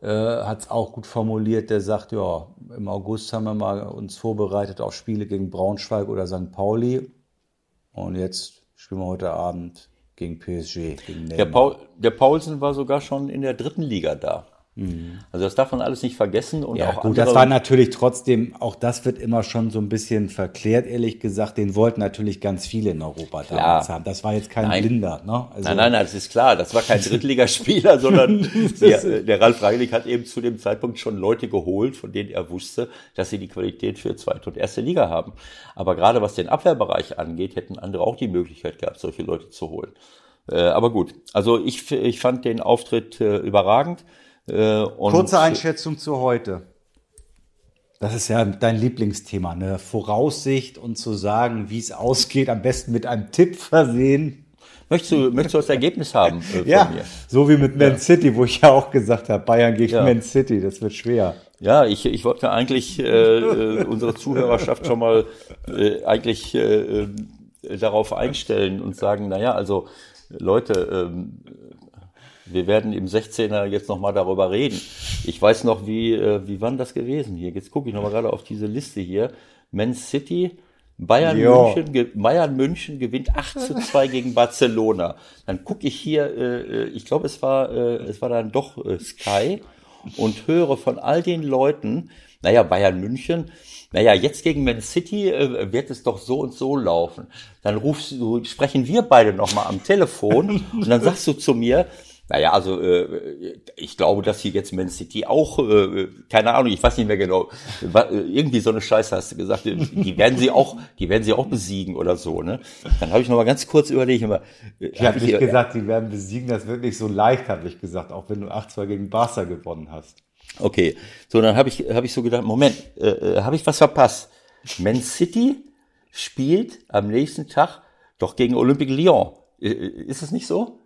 äh, hat es auch gut formuliert. Der sagt, ja, im August haben wir mal uns vorbereitet auf Spiele gegen Braunschweig oder St. Pauli. Und jetzt spielen wir heute Abend gegen PSG, gegen Der, Paul, der Paulsen war sogar schon in der dritten Liga da. Mhm. Also das darf man alles nicht vergessen und ja, auch gut, das war natürlich trotzdem, auch das wird immer schon so ein bisschen verklärt, ehrlich gesagt. Den wollten natürlich ganz viele in Europa klar. damals haben. Das war jetzt kein nein. Blinder. Ne? Also nein, nein, nein, das ist klar. Das war kein Drittligaspieler, sondern [LAUGHS] der, der Ralf Rangnick hat eben zu dem Zeitpunkt schon Leute geholt, von denen er wusste, dass sie die Qualität für zweite und erste Liga haben. Aber gerade was den Abwehrbereich angeht, hätten andere auch die Möglichkeit gehabt, solche Leute zu holen. Äh, aber gut, also ich, ich fand den Auftritt äh, überragend. Äh, Kurze Einschätzung zu heute. Das ist ja dein Lieblingsthema, ne? Voraussicht und zu sagen, wie es ausgeht, am besten mit einem Tipp versehen. Möchtest du, möchtest du das Ergebnis haben? Äh, ja, mir? so wie mit Man ja. City, wo ich ja auch gesagt habe, Bayern gegen ja. Man City, das wird schwer. Ja, ich, ich wollte eigentlich äh, äh unsere Zuhörerschaft schon mal äh, eigentlich äh, äh, darauf einstellen und sagen, naja, also Leute, ähm, wir werden im 16er jetzt nochmal darüber reden. Ich weiß noch, wie, äh, wie wann das gewesen hier. Jetzt gucke ich nochmal gerade auf diese Liste hier. Man City, Bayern Jo. München, Bayern München gewinnt 8 zu 2 gegen Barcelona. Dann gucke ich hier, äh, ich glaube, es war, äh, es war dann doch äh, Sky und höre von all den Leuten, naja, Bayern München, naja, jetzt gegen Man City äh, wird es doch so und so laufen. Dann rufst du, sprechen wir beide nochmal am Telefon [LAUGHS] und dann sagst du zu mir, naja, also äh, ich glaube, dass hier jetzt Man City auch, äh, keine Ahnung, ich weiß nicht mehr genau, äh, irgendwie so eine Scheiße hast du gesagt, äh, die werden sie auch, die werden sie auch besiegen oder so, ne? Dann habe ich noch mal ganz kurz überlegt, immer, äh, Ich habe hab nicht gesagt, sie werden besiegen, das wird nicht so leicht, habe ich gesagt, auch wenn du 8-2 gegen Barca gewonnen hast. Okay, so dann habe ich habe ich so gedacht, Moment, äh, äh, habe ich was verpasst? Man City spielt am nächsten Tag doch gegen Olympique Lyon. Äh, äh, Ist es nicht so?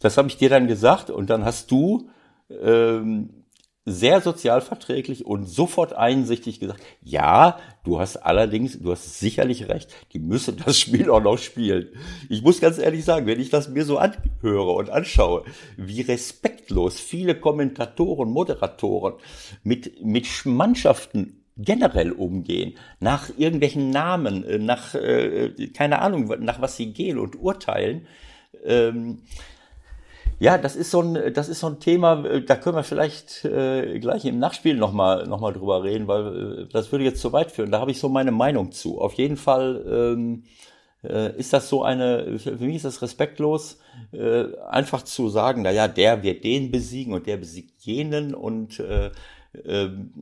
Das habe ich dir dann gesagt und dann hast du ähm, sehr sozialverträglich und sofort einsichtig gesagt, ja, du hast allerdings, du hast sicherlich recht, die müssen das [LAUGHS] Spiel auch noch spielen. Ich muss ganz ehrlich sagen, wenn ich das mir so anhöre und anschaue, wie respektlos viele Kommentatoren, Moderatoren mit, mit Mannschaften generell umgehen, nach irgendwelchen Namen, äh, nach, äh, keine Ahnung, nach was sie gehen und urteilen, ähm, ja, das ist so ein, das ist so ein Thema, äh, da können wir vielleicht äh, gleich im Nachspiel nochmal noch mal drüber reden, weil äh, das würde jetzt zu weit führen. Da habe ich so meine Meinung zu. Auf jeden Fall ähm, äh, ist das so eine, für mich ist das respektlos, äh, einfach zu sagen, na ja, der wird den besiegen und der besiegt jenen und äh, ähm,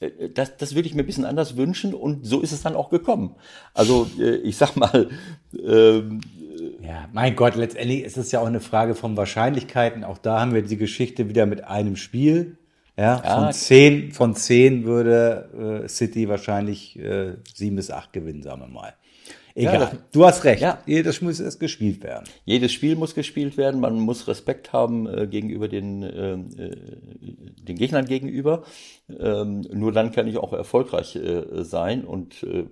äh, das, das würde ich mir ein bisschen anders wünschen und so ist es dann auch gekommen. Also äh, ich sag mal, ähm, Ja, mein Gott, letztendlich ist es ja auch eine Frage von Wahrscheinlichkeiten. Auch da haben wir die Geschichte wieder mit einem Spiel. Ja, Ja. von zehn, von zehn würde äh, City wahrscheinlich äh, sieben bis acht gewinnen, sagen wir mal. Egal. das- du hast recht. Ja. Das muss erst gespielt werden. Jedes Spiel muss gespielt werden, man muss Respekt haben äh, gegenüber den, äh, äh, den Gegnern gegenüber. Ähm, nur dann kann ich auch erfolgreich äh, sein und äh,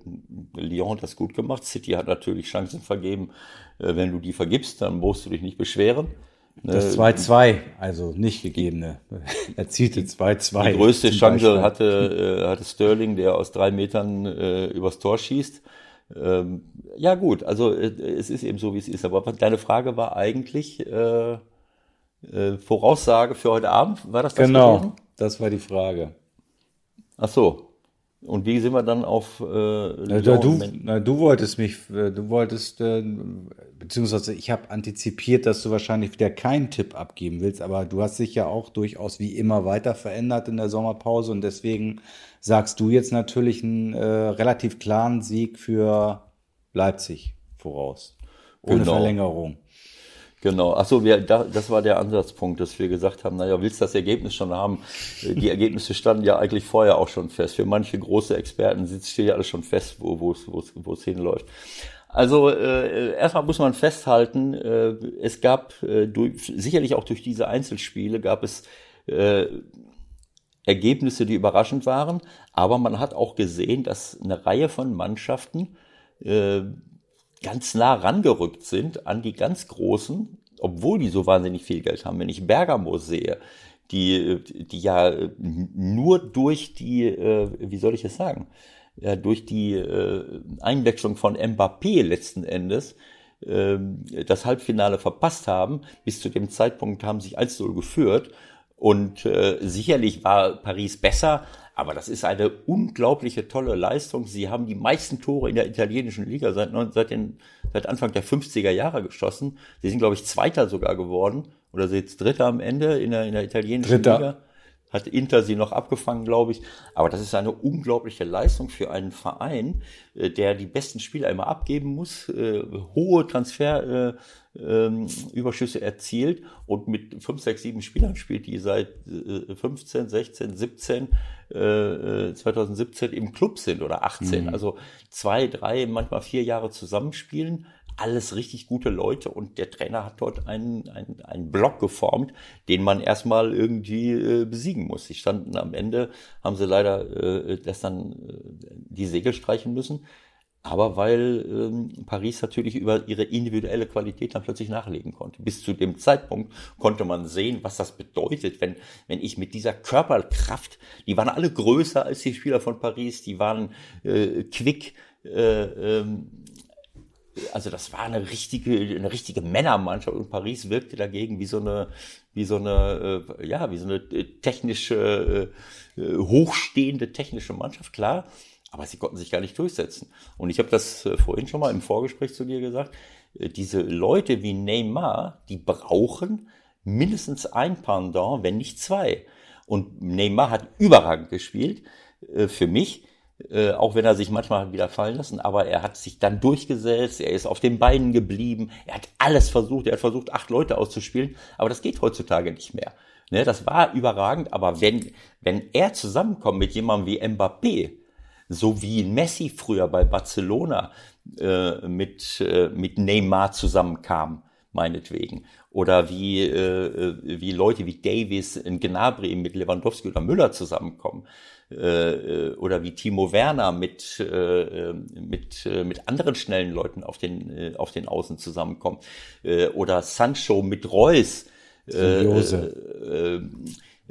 Lyon hat das gut gemacht. City hat natürlich Chancen vergeben. Äh, wenn du die vergibst, dann musst du dich nicht beschweren. Das 2-2, also nicht gegebene, [LAUGHS] erzielte 2-2. Die größte Chance hatte, äh, hatte Sterling, der aus drei Metern äh, übers Tor schießt. Ähm, ja gut, also äh, es ist eben so, wie es ist. Aber deine Frage war eigentlich äh, äh, Voraussage für heute Abend. War das das Genau, gewesen? das war die Frage. Ach so. Und wie sind wir dann auf äh, Na, du, na, du wolltest mich, äh, du wolltest, äh, beziehungsweise ich habe antizipiert, dass du wahrscheinlich wieder keinen Tipp abgeben willst, aber du hast dich ja auch durchaus wie immer weiter verändert in der Sommerpause und deswegen sagst du jetzt natürlich einen äh, relativ klaren Sieg für Leipzig voraus. Ohne Genau. Verlängerung. Genau, ach so, wir, da, das war der Ansatzpunkt, dass wir gesagt haben, naja, willst das Ergebnis schon haben? Die Ergebnisse standen ja eigentlich vorher auch schon fest. Für manche große Experten steht ja alles schon fest, wo wo es wo es wo es hinläuft. Also äh, erstmal muss man festhalten, äh, es gab äh, durch, sicherlich auch durch diese Einzelspiele gab es äh, Ergebnisse, die überraschend waren, aber man hat auch gesehen, dass eine Reihe von Mannschaften äh, ganz nah rangerückt sind an die ganz Großen, obwohl die so wahnsinnig viel Geld haben. Wenn ich Bergamo sehe, die, die ja nur durch die, äh, wie soll ich es sagen, ja, durch die äh, Einwechslung von Mbappé letzten Endes ähm, das Halbfinale verpasst haben. Bis zu dem Zeitpunkt haben sich 1-0 geführt. Und äh, sicherlich war Paris besser, aber das ist eine unglaubliche tolle Leistung. Sie haben die meisten Tore in der italienischen Liga seit, seit, den, seit Anfang der 50er Jahre geschossen. Sie sind, glaube ich, Zweiter sogar geworden. Oder sind jetzt Dritter am Ende in der, in der italienischen Dritter. Liga hat Inter sie noch abgefangen, glaube ich. Aber das ist eine unglaubliche Leistung für einen Verein, äh, der die besten Spieler immer abgeben muss, äh, hohe Transferüberschüsse äh, ähm, Überschüsse erzielt und mit 5, 6, 7 Spielern spielt, die seit äh, 15, 16, 17, äh, äh, 2017 im Club sind oder 18. Also zwei, drei, manchmal vier Jahre zusammenspielen alles richtig gute Leute und der Trainer hat dort einen, einen, einen Block geformt, den man erstmal irgendwie äh, besiegen muss. Sie standen am Ende, haben sie leider äh, das dann äh, die Segel streichen müssen. Aber weil ähm, Paris natürlich über ihre individuelle Qualität dann plötzlich nachlegen konnte. Bis zu dem Zeitpunkt konnte man sehen, was das bedeutet, wenn, wenn ich mit dieser Körperkraft, die waren alle größer als die Spieler von Paris, die waren äh, quick, äh, ähm, also das war eine richtige, eine richtige Männermannschaft und Paris wirkte dagegen wie so eine, wie so eine, äh, ja, wie so eine technische, äh, äh hochstehende technische Mannschaft, klar. Aber sie konnten sich gar nicht durchsetzen. Und ich habe das äh, vorhin schon mal im Vorgespräch zu dir gesagt. Äh, diese Leute wie Neymar, die brauchen mindestens ein Pendant, wenn nicht zwei. Und Neymar hat überragend gespielt äh, für mich, auch wenn er sich manchmal wieder fallen lassen, aber er hat sich dann durchgesetzt, er ist auf den Beinen geblieben, er hat alles versucht, er hat versucht, acht Leute auszuspielen, aber das geht heutzutage nicht mehr. Ne, das war überragend, aber wenn, wenn er zusammenkommt mit jemandem wie Mbappé, so wie Messi früher bei Barcelona äh, mit, äh, mit Neymar zusammenkam, meinetwegen. Oder wie, äh, wie Leute wie Davis in Gnabry mit Lewandowski oder Müller zusammenkommen. Äh, oder wie Timo Werner mit, äh, mit, äh, mit anderen schnellen Leuten auf den, äh, auf den Außen zusammenkommen. Äh, oder Sancho mit Reus. Äh, äh, äh,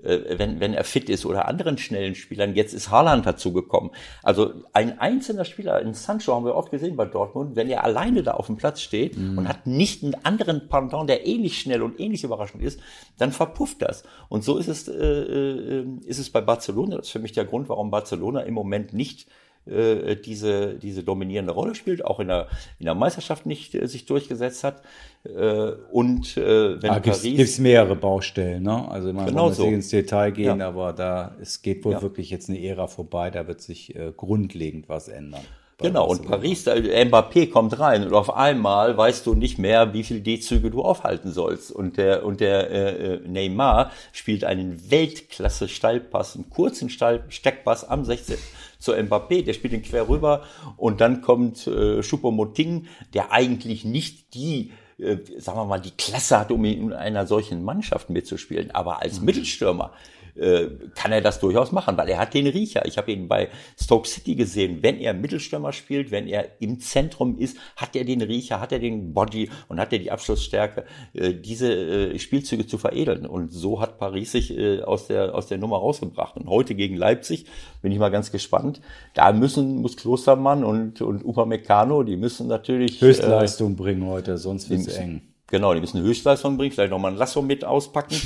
wenn, wenn er fit ist oder anderen schnellen Spielern. Jetzt ist Haaland dazugekommen. Also ein einzelner Spieler, in Sancho haben wir oft gesehen bei Dortmund, wenn er alleine da auf dem Platz steht mhm. und hat nicht einen anderen Pendant, der ähnlich schnell und ähnlich überraschend ist, dann verpufft das. Und so ist es, äh, äh, ist es bei Barcelona. Das ist für mich der Grund, warum Barcelona im Moment nicht äh, diese, diese dominierende Rolle spielt, auch in der, in der Meisterschaft nicht äh, sich durchgesetzt hat. Äh, und äh, wenn ah, Paris... Gibt es mehrere Baustellen, ne? Also man genau muss so. ins Detail gehen, ja. aber da es geht wohl ja. wirklich jetzt eine Ära vorbei, da wird sich äh, grundlegend was ändern. Genau, und Paris, Mbappé kommt rein und auf einmal weißt du nicht mehr, wie viele D-Züge du aufhalten sollst. Und der, und der äh, äh Neymar spielt einen Weltklasse-Steilpass, einen kurzen Steckpass am 16 zu Mbappé, der spielt ihn quer rüber und dann kommt äh, Choupo-Moting, der eigentlich nicht die äh, sagen wir mal, die Klasse hat, um in einer solchen Mannschaft mitzuspielen. Aber als mhm. Mittelstürmer äh, kann er das durchaus machen, weil er hat den Riecher. Ich habe ihn bei Stoke City gesehen. Wenn er Mittelstürmer spielt, wenn er im Zentrum ist, hat er den Riecher, hat er den Body und hat er die Abschlussstärke, äh, diese äh, Spielzüge zu veredeln. Und so hat Paris sich äh, aus, der, aus der Nummer rausgebracht. Und heute gegen Leipzig bin ich mal ganz gespannt. Da müssen, muss Klostermann und, und Upamecano, die müssen natürlich Höchstleistung äh, bringen heute, sonst wird es eng. Genau, die müssen Höchstleistung bringen, vielleicht nochmal ein Lasso mit auspacken.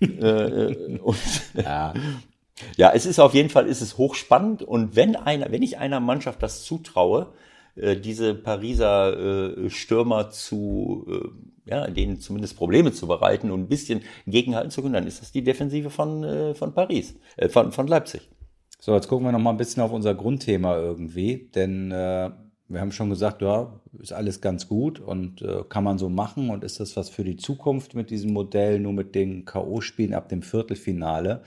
Äh, äh, und, [LAUGHS] ja. ja, es ist auf jeden Fall ist es hochspannend und wenn einer, wenn ich einer Mannschaft das zutraue, äh, diese Pariser Stürmer zu, ja, denen zumindest Probleme zu bereiten und ein bisschen gegenhalten zu können, dann ist das die Defensive von, von Paris, von, von Leipzig. So, jetzt gucken wir noch mal ein bisschen auf unser Grundthema irgendwie, denn äh, wir haben schon gesagt, ja, ist alles ganz gut und äh, kann man so machen und ist das was für die Zukunft mit diesem Modell, nur mit den K.O.-Spielen ab dem Viertelfinale.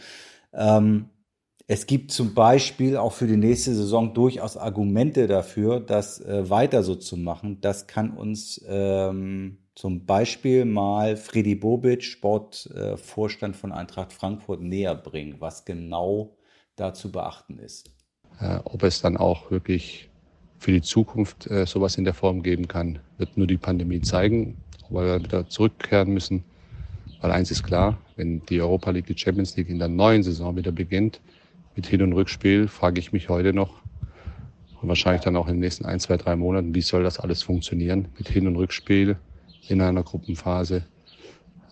Ähm, es gibt zum Beispiel auch für die nächste Saison durchaus Argumente dafür, das äh, weiter so zu machen. Das kann uns ähm, zum Beispiel mal Freddy Bobic, Sportvorstand äh, von Eintracht Frankfurt, näher bringen, was genau da zu beachten ist. Äh, ob es dann auch wirklich für die Zukunft äh, sowas in der Form geben kann, wird nur die Pandemie zeigen, ob wir wieder zurückkehren müssen. Weil eins ist klar, wenn die Europa League, die Champions League in der neuen Saison wieder beginnt, mit Hin- und Rückspiel, frage ich mich heute noch und wahrscheinlich dann auch in den nächsten ein, zwei, drei Monaten, wie soll das alles funktionieren mit Hin- und Rückspiel in einer Gruppenphase,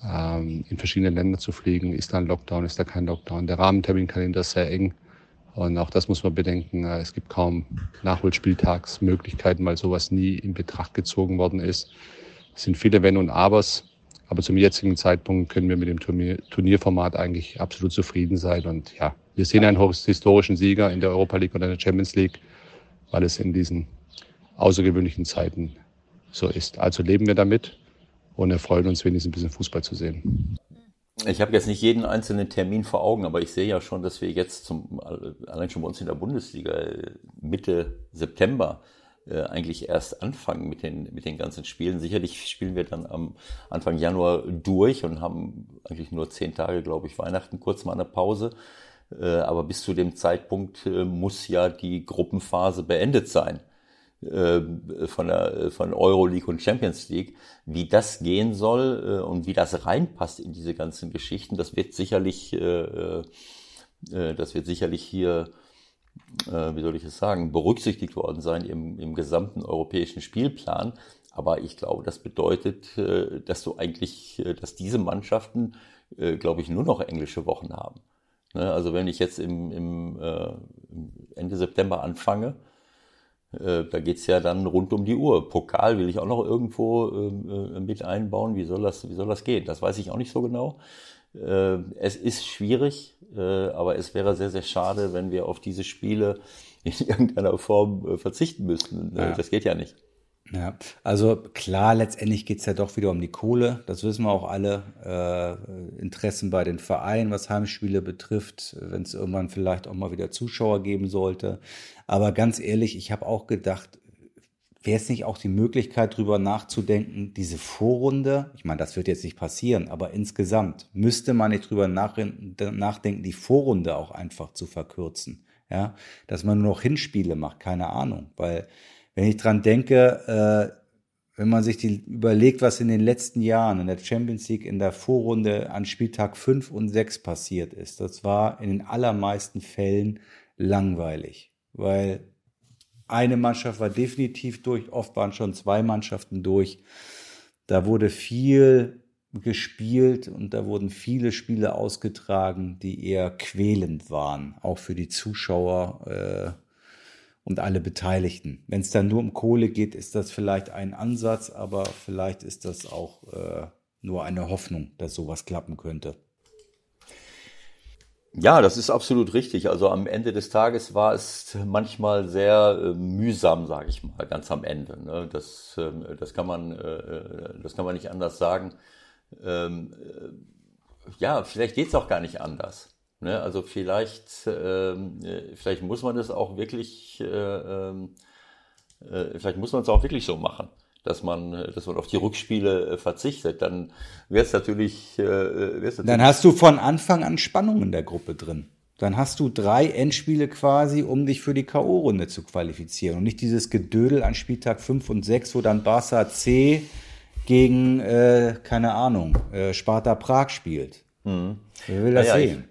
ähm, in verschiedene Länder zu fliegen. Ist da ein Lockdown, ist da kein Lockdown? Der Rahmenterminkalender ist sehr eng. Und auch das muss man bedenken. Äh, es gibt kaum Nachholspieltagsmöglichkeiten, weil sowas nie in Betracht gezogen worden ist. Es sind viele Wenn und Abers. Aber zum jetzigen Zeitpunkt können wir mit dem Turnier, Turnierformat eigentlich absolut zufrieden sein. Und ja, wir sehen einen historischen Sieger in der Europa League oder in der Champions League, weil es in diesen außergewöhnlichen Zeiten so ist. Also leben wir damit und erfreuen uns wenigstens ein bisschen Fußball zu sehen. Ich habe jetzt nicht jeden einzelnen Termin vor Augen, aber ich sehe ja schon, dass wir jetzt zum, allein schon bei uns in der Bundesliga äh, Mitte September äh, eigentlich erst anfangen mit den, mit den ganzen Spielen. Sicherlich spielen wir dann am Anfang Januar durch und haben eigentlich nur zehn Tage, glaube ich, Weihnachten kurz mal eine Pause. Äh, aber bis zu dem Zeitpunkt muss ja die Gruppenphase beendet sein. Äh, von der von Euroleague und Champions League, wie das gehen soll äh, und wie das reinpasst in diese ganzen Geschichten, das wird sicherlich, äh, das wird sicherlich hier, wie soll ich es sagen, berücksichtigt worden sein im, im gesamten europäischen Spielplan. Aber ich glaube, das bedeutet, dass du eigentlich, dass diese Mannschaften, glaube ich, nur noch englische Wochen haben. Ne, also wenn ich jetzt im, im Ende September anfange, äh, da geht's ja dann rund um die Uhr. Pokal will ich auch noch irgendwo äh, mit einbauen. Wie soll, das, wie soll das gehen? Das weiß ich auch nicht so genau. Äh, es ist schwierig, äh, aber es wäre sehr, sehr schade, wenn wir auf diese Spiele in [LAUGHS] irgendeiner Form äh, verzichten müssten. Äh, ja. Das geht ja nicht. Ja, also klar, letztendlich geht's ja doch wieder um die Kohle. Das wissen wir auch alle. Äh, Interessen bei den Vereinen, was Heimspiele betrifft, wenn es irgendwann vielleicht auch mal wieder Zuschauer geben sollte. Aber ganz ehrlich, ich habe auch gedacht, wäre es nicht auch die Möglichkeit, drüber nachzudenken, diese Vorrunde, ich meine, das wird jetzt nicht passieren, aber insgesamt müsste man nicht drüber nachdenken, die Vorrunde auch einfach zu verkürzen. Ja, dass man nur noch Hinspiele macht, keine Ahnung, weil wenn ich dran denke, äh, wenn man sich die überlegt, was in den letzten Jahren in der Champions League in der Vorrunde an Spieltag 5 und 6 passiert ist, das war in den allermeisten Fällen langweilig, weil eine Mannschaft war definitiv durch, oft waren schon zwei Mannschaften durch. Da wurde viel gespielt und da wurden viele Spiele ausgetragen, die eher quälend waren, auch für die Zuschauer. Äh, und alle Beteiligten. Wenn es dann nur um Kohle geht, ist das vielleicht ein Ansatz, aber vielleicht ist das auch äh, nur eine Hoffnung, dass sowas klappen könnte. Ja, das ist absolut richtig. Also am Ende des Tages war es manchmal sehr äh, mühsam, sage ich mal, ganz am Ende. Ne? Das, äh, das, kann man, äh, äh, das kann man nicht anders sagen. Ähm, äh, ja, vielleicht geht's auch gar nicht anders. Ne? Also vielleicht, ähm, äh, vielleicht muss man das auch wirklich, äh, ähm, äh, vielleicht muss man es auch wirklich so machen dass man, äh, dass man auf die Rückspiele äh, verzichtet, dann wäre es natürlich, äh, wär's natürlich. Dann hast du von Anfang an Spannung in der Gruppe drin. Dann hast du drei Endspiele quasi, um dich für die K.O.-Runde zu qualifizieren. Und nicht dieses Gedödel an Spieltag 5 und 6, wo dann Barca C gegen, äh, keine Ahnung, äh, Sparta Prag spielt. Mhm. Wer will das naja, sehen?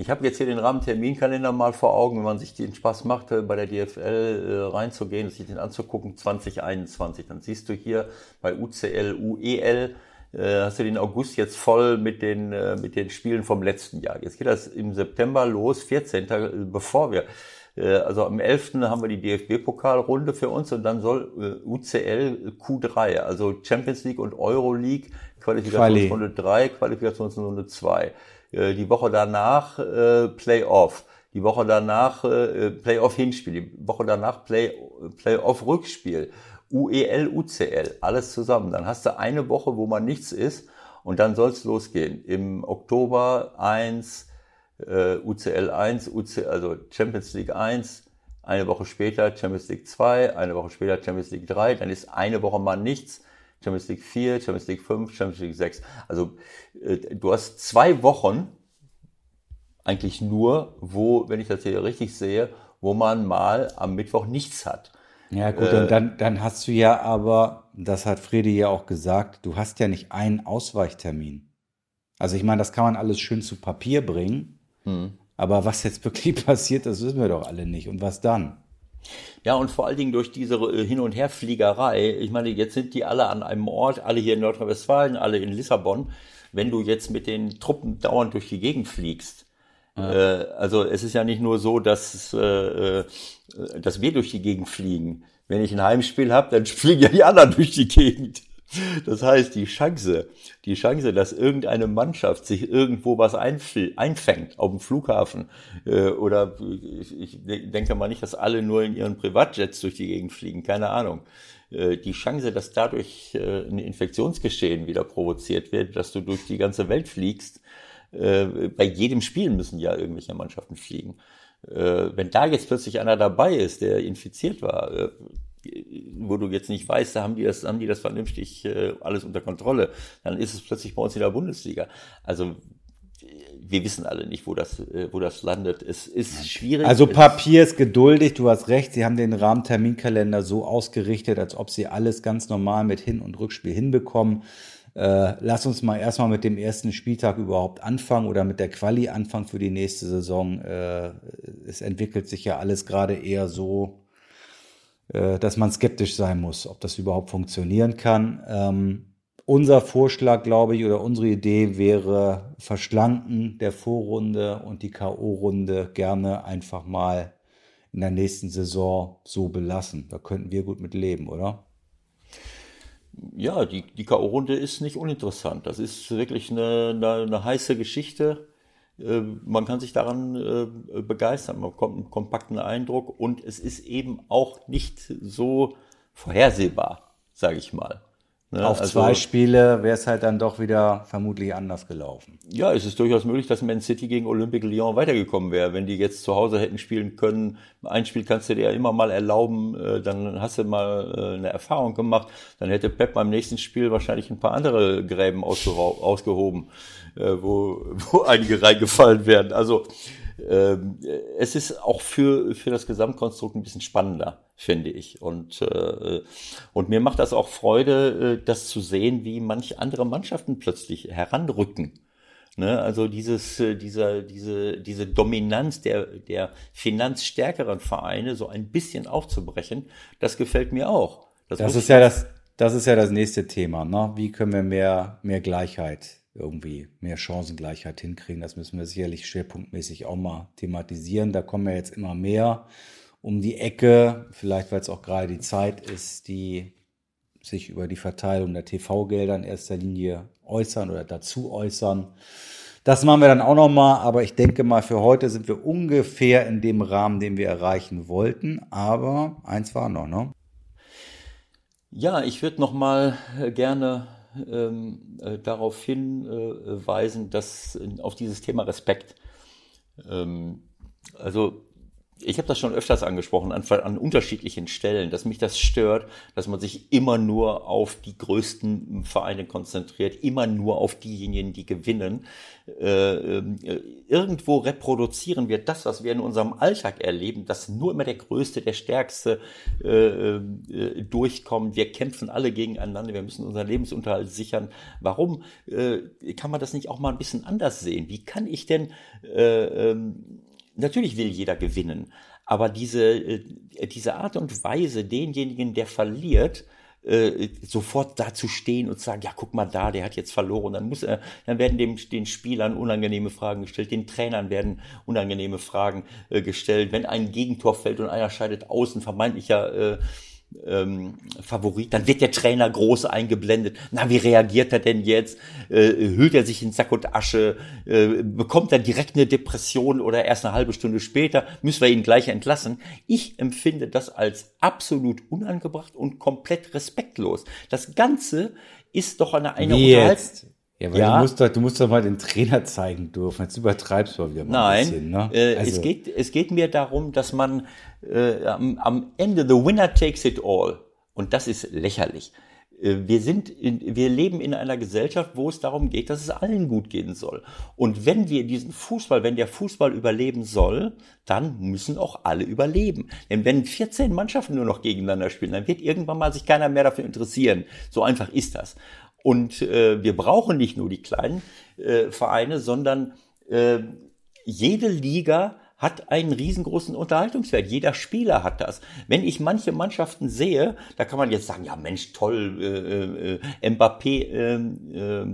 Ich habe jetzt hier den Rahmenterminkalender mal vor Augen, wenn man sich den Spaß macht, bei der DFL äh, reinzugehen, sich den anzugucken, 2021. Dann siehst du hier bei UCL, UEL, äh, hast du den August jetzt voll mit den, äh, mit den Spielen vom letzten Jahr. Jetzt geht das im September los, 14. Äh, bevor wir äh, also am 11. haben wir die DFB-Pokalrunde für uns und dann soll äh, UCL Q3, also Champions League und Euro League, Qualifikationsrunde 3, Qualifikationsrunde 2. Äh, die Woche danach äh, Playoff, die Woche danach äh, Playoff-Hinspiel, die Woche danach Play, Playoff-Rückspiel, UEL, UCL, alles zusammen. Dann hast du eine Woche, wo man nichts ist und dann soll es losgehen. Im Oktober 1, äh, UCL 1, UCL, also Champions League 1, eine Woche später Champions League 2, eine Woche später Champions League 3, dann ist eine Woche mal nichts Champions League 4, Champions League 5, Champions League 6. Also äh, du hast zwei Wochen eigentlich nur, wo, wenn ich das hier richtig sehe, wo man mal am Mittwoch nichts hat. Ja gut, äh, und dann, dann hast du ja aber, das hat Fredi ja auch gesagt, du hast ja nicht einen Ausweichtermin. Also ich meine, das kann man alles schön zu Papier bringen, hm. aber was jetzt [LAUGHS] wirklich passiert, das wissen wir doch alle nicht. Und was dann? Ja, und vor allen Dingen durch diese äh, Hin- und Herfliegerei. Ich meine, jetzt sind die alle an einem Ort, alle hier in Nordrhein-Westfalen, alle in Lissabon. Wenn du jetzt mit den Truppen dauernd durch die Gegend fliegst, ja. äh, also es ist ja nicht nur so, dass, äh, äh dass wir durch die Gegend fliegen. Wenn ich ein Heimspiel habe, dann [LAUGHS] fliegen ja die anderen durch die Gegend. Das heißt, die Chance, die Chance, dass irgendeine Mannschaft sich irgendwo was einfängt auf dem Flughafen äh, oder ich, denke mal nicht, dass alle nur in ihren Privatjets durch die Gegend fliegen, keine Ahnung. Äh, die Chance, dass dadurch äh, ein Infektionsgeschehen wieder provoziert wird, dass du durch die ganze Welt fliegst, bei jedem Spiel müssen ja irgendwelche Mannschaften fliegen. Wenn da jetzt plötzlich einer dabei ist, der infiziert war, wo du jetzt nicht weißt, haben die das, haben die das vernünftig äh, alles unter Kontrolle, dann ist es plötzlich bei uns in der Bundesliga. Also wir wissen alle nicht, wo das, äh, wo das landet. Es ist schwierig. Also Papier ist geduldig, du hast recht, sie haben den Rahmenterminkalender so ausgerichtet, als ob sie alles ganz normal mit Hin- und Rückspiel hinbekommen. Äh, lass uns mal erstmal mit dem ersten Spieltag überhaupt anfangen oder mit der Quali anfangen für die nächste Saison. Äh, es entwickelt sich ja alles gerade eher so, äh, dass man skeptisch sein muss, ob das überhaupt funktionieren kann. Ähm, unser Vorschlag, glaube ich, oder unsere Idee wäre Verschlanken der Vorrunde und die K.O.-Runde gerne einfach mal in der nächsten Saison so belassen. Da könnten wir gut mit leben, oder? Ja, die, die K.O.-Runde ist nicht uninteressant. Das ist wirklich eine, eine, eine heiße Geschichte. Äh, man kann sich daran äh, begeistern, man bekommt einen kompakten Eindruck und es ist eben auch nicht so vorhersehbar, sage ich mal. Ne? Auf also, zwei Spiele wäre es halt dann doch wieder vermutlich anders gelaufen. Ja, es ist durchaus möglich, dass Man City gegen Olympique Lyon weitergekommen wäre. Wenn die jetzt zu Hause hätten spielen können, ein Spiel kannst du dir ja immer mal erlauben, äh, dann hast du mal äh, eine Erfahrung gemacht. Dann hätte Pep beim nächsten Spiel wahrscheinlich ein paar andere Gräben ausgehoben, äh, wo, [LAUGHS] wo einige reingefallen wären. Also ähm, es ist auch für, für das Gesamtkonstrukt ein bisschen spannender, finde ich. Und, äh, und mir macht das auch Freude, äh, das zu sehen, wie manche andere Mannschaften plötzlich heranrücken. Ne, also dieses, äh, dieser, diese, diese Dominanz der, der finanzstärkeren Vereine so ein bisschen aufzubrechen, das gefällt mir auch. Das, das ist ja das, das ist ja das nächste Thema. Ne? Wie können wir mehr, mehr Gleichheit irgendwie mehr Chancengleichheit hinkriegen. Das müssen wir sicherlich schwerpunktmäßig auch mal thematisieren. Da kommen ja jetzt immer mehr um die Ecke, vielleicht weil es auch gerade die Zeit ist, die sich über die Verteilung der TV-Gelder in erster Linie äußern oder dazu äußern. Das machen wir dann auch nochmal, aber ich denke mal, für heute sind wir ungefähr in dem Rahmen, den wir erreichen wollten. Aber eins war noch, ne? Ja, ich würde noch mal gerne ähm, äh, darauf hinweisen, dass auf dieses Thema Respekt. Ähm, also ich habe das schon öfters angesprochen, an, an, unterschiedlichen Stellen, dass mich das stört, dass man sich immer nur auf die größten Vereine konzentriert, immer nur auf diejenigen, die gewinnen. Äh, äh, irgendwo reproduzieren wir das, was wir in unserem Alltag erleben, dass nur immer der Größte, der Stärkste äh, äh durchkommt. Wir kämpfen alle gegeneinander, wir müssen unseren Lebensunterhalt sichern. Warum äh, kann man das nicht auch mal ein bisschen anders sehen? Wie kann ich denn äh, ähm, natürlich will jeder gewinnen, aber diese, äh, diese Art und Weise, denjenigen, der verliert, äh, sofort dazu stehen und sagen, ja, guck mal da, der hat jetzt verloren. Dann muss er, dann werden dem, den Spielern unangenehme Fragen gestellt, den Trainern werden unangenehme Fragen äh, gestellt. Wenn ein Gegentor fällt und einer scheidet außen, vermeintlicher äh, ähm, Favorit, dann wird der Trainer groß eingeblendet. Na, wie reagiert er denn jetzt? Äh, hüllt er sich in Sack und Asche? Äh, bekommt er direkt eine Depression oder erst eine halbe Stunde später? Müssen wir ihn gleich entlassen? Ich empfinde das als absolut unangebracht und komplett respektlos. Das Ganze ist doch eine, eine Unterhaltung. Ja, weil ja. Du, musst doch, du musst doch mal den Trainer zeigen dürfen. Jetzt übertreibst du wieder mal Nein, ein bisschen. Ne? Äh, also. es, geht, es geht mir darum, dass man äh, am, am Ende the winner takes it all. Und das ist lächerlich. Äh, wir sind, in, wir leben in einer Gesellschaft, wo es darum geht, dass es allen gut gehen soll. Und wenn wir diesen Fußball, wenn der Fußball überleben soll, dann müssen auch alle überleben. Denn wenn 14 Mannschaften nur noch gegeneinander spielen, dann wird irgendwann mal sich keiner mehr dafür interessieren. So einfach ist das. Und äh, wir brauchen nicht nur die kleinen äh, Vereine, sondern äh, jede Liga hat einen riesengroßen Unterhaltungswert. Jeder Spieler hat das. Wenn ich manche Mannschaften sehe, da kann man jetzt sagen, ja Mensch, toll, äh, äh, Mbappé äh,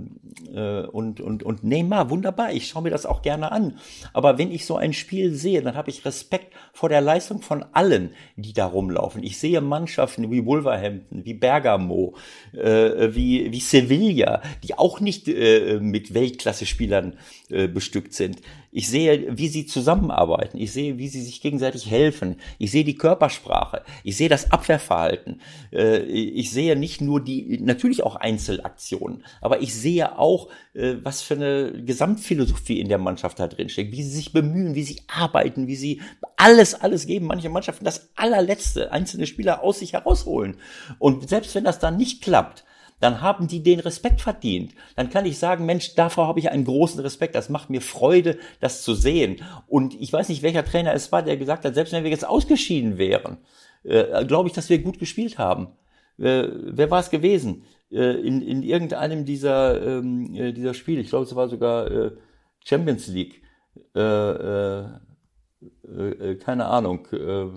äh, und, und, und Neymar, wunderbar, ich schaue mir das auch gerne an. Aber wenn ich so ein Spiel sehe, dann habe ich Respekt vor der Leistung von allen, die da rumlaufen. Ich sehe Mannschaften wie Wolverhampton, wie Bergamo, äh, wie, wie Sevilla, die auch nicht äh, mit Weltklasse-Spielern äh, bestückt sind. Ich sehe, wie sie zusammenarbeiten. Ich sehe, wie sie sich gegenseitig helfen. Ich sehe die Körpersprache. Ich sehe das Abwehrverhalten. Äh, ich sehe nicht nur die, natürlich auch Einzelaktionen, aber ich sehe auch, äh, was für eine Gesamtphilosophie in der Mannschaft da drin steckt, wie sie sich bemühen, wie sie arbeiten, wie sie alles, alles geben. Manche Mannschaften das allerletzte, einzelne Spieler aus sich herausholen. Und selbst wenn das dann nicht klappt, dann haben die den Respekt verdient. Dann kann ich sagen, Mensch, davor habe ich einen großen Respekt. Das macht mir Freude, das zu sehen. Und ich weiß nicht, welcher Trainer es war, der gesagt hat, selbst wenn wir jetzt ausgeschieden wären, äh, glaube ich, dass wir gut gespielt haben. Äh, wer war es gewesen? Äh, in, in irgendeinem dieser, ähm, äh, dieser Spiele, ich glaube, es war sogar äh, Champions League, äh, äh, äh, keine Ahnung, äh,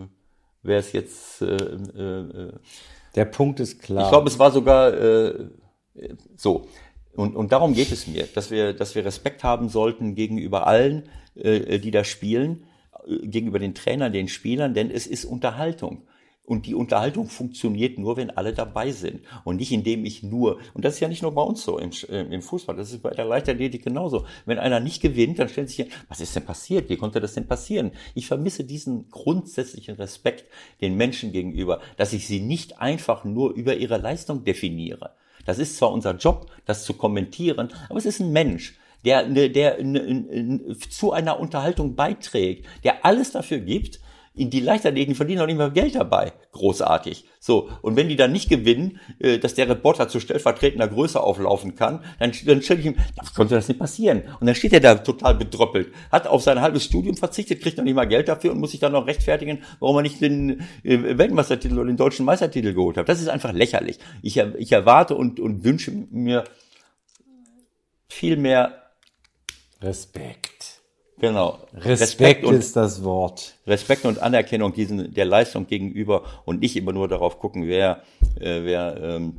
wer es jetzt. Äh, äh, Der Punkt ist klar. ich glaube, es war sogar äh, so. Und, und darum geht es mir, dass wir, dass wir Respekt haben sollten gegenüber allen, äh, die da spielen, äh, gegenüber den Trainern, den Spielern, denn es ist Unterhaltung. Und die Unterhaltung funktioniert nur, wenn alle dabei sind. Und nicht indem ich nur, und das ist ja nicht nur bei uns so im, äh, im Fußball, das ist bei der Leichtathletik genauso. Wenn einer nicht gewinnt, dann stellt sich, was ist denn passiert? Wie konnte das denn passieren? Ich vermisse diesen grundsätzlichen Respekt den Menschen gegenüber, dass ich sie nicht einfach nur über ihre Leistung definiere. Das ist zwar unser Job, das zu kommentieren, aber es ist ein Mensch der, der, der zu einer Unterhaltung beiträgt, der alles dafür gibt, die Leichtathleten verdienen auch nicht mehr Geld dabei. Großartig. So. Und wenn die dann nicht gewinnen, äh, dass der Reporter zu stellvertretender Größe auflaufen kann, dann, dann stelle ich ihm, das konnte das nicht passieren. Und dann steht er da total bedröppelt, hat auf sein halbes Studium verzichtet, kriegt noch nicht mal Geld dafür und muss sich dann noch rechtfertigen, warum er nicht den äh, Weltmeistertitel oder den deutschen Meistertitel geholt hat. Das ist einfach lächerlich. Ich, ich erwarte und, und wünsche mir viel mehr Respekt. Genau. Respekt, und, ist das Wort. Respekt und Anerkennung diesen der Leistung gegenüber und nicht immer nur darauf gucken, wer äh, wer ähm,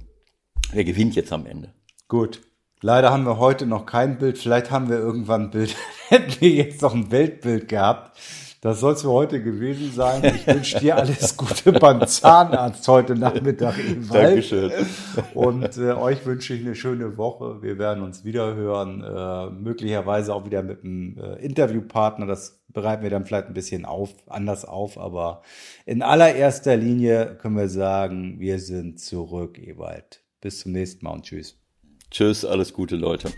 wer gewinnt jetzt am Ende. Gut. Leider haben wir heute noch kein Bild. Vielleicht haben wir irgendwann ein Bild. [LAUGHS] Hätten wir jetzt noch ein Weltbild gehabt. Das soll es für heute gewesen sein. Ich wünsche dir alles Gute beim Zahnarzt heute Nachmittag im Wald. Dankeschön. Und äh, euch wünsche ich eine schöne Woche. Wir werden uns wieder hören. Äh, möglicherweise auch wieder mit einem äh, Interviewpartner. Das bereiten wir dann vielleicht ein bisschen auf, anders auf. Aber in allererster Linie können wir sagen, wir sind zurück, Ewald. Bis zum nächsten Mal und tschüss. Tschüss, alles Gute, Leute.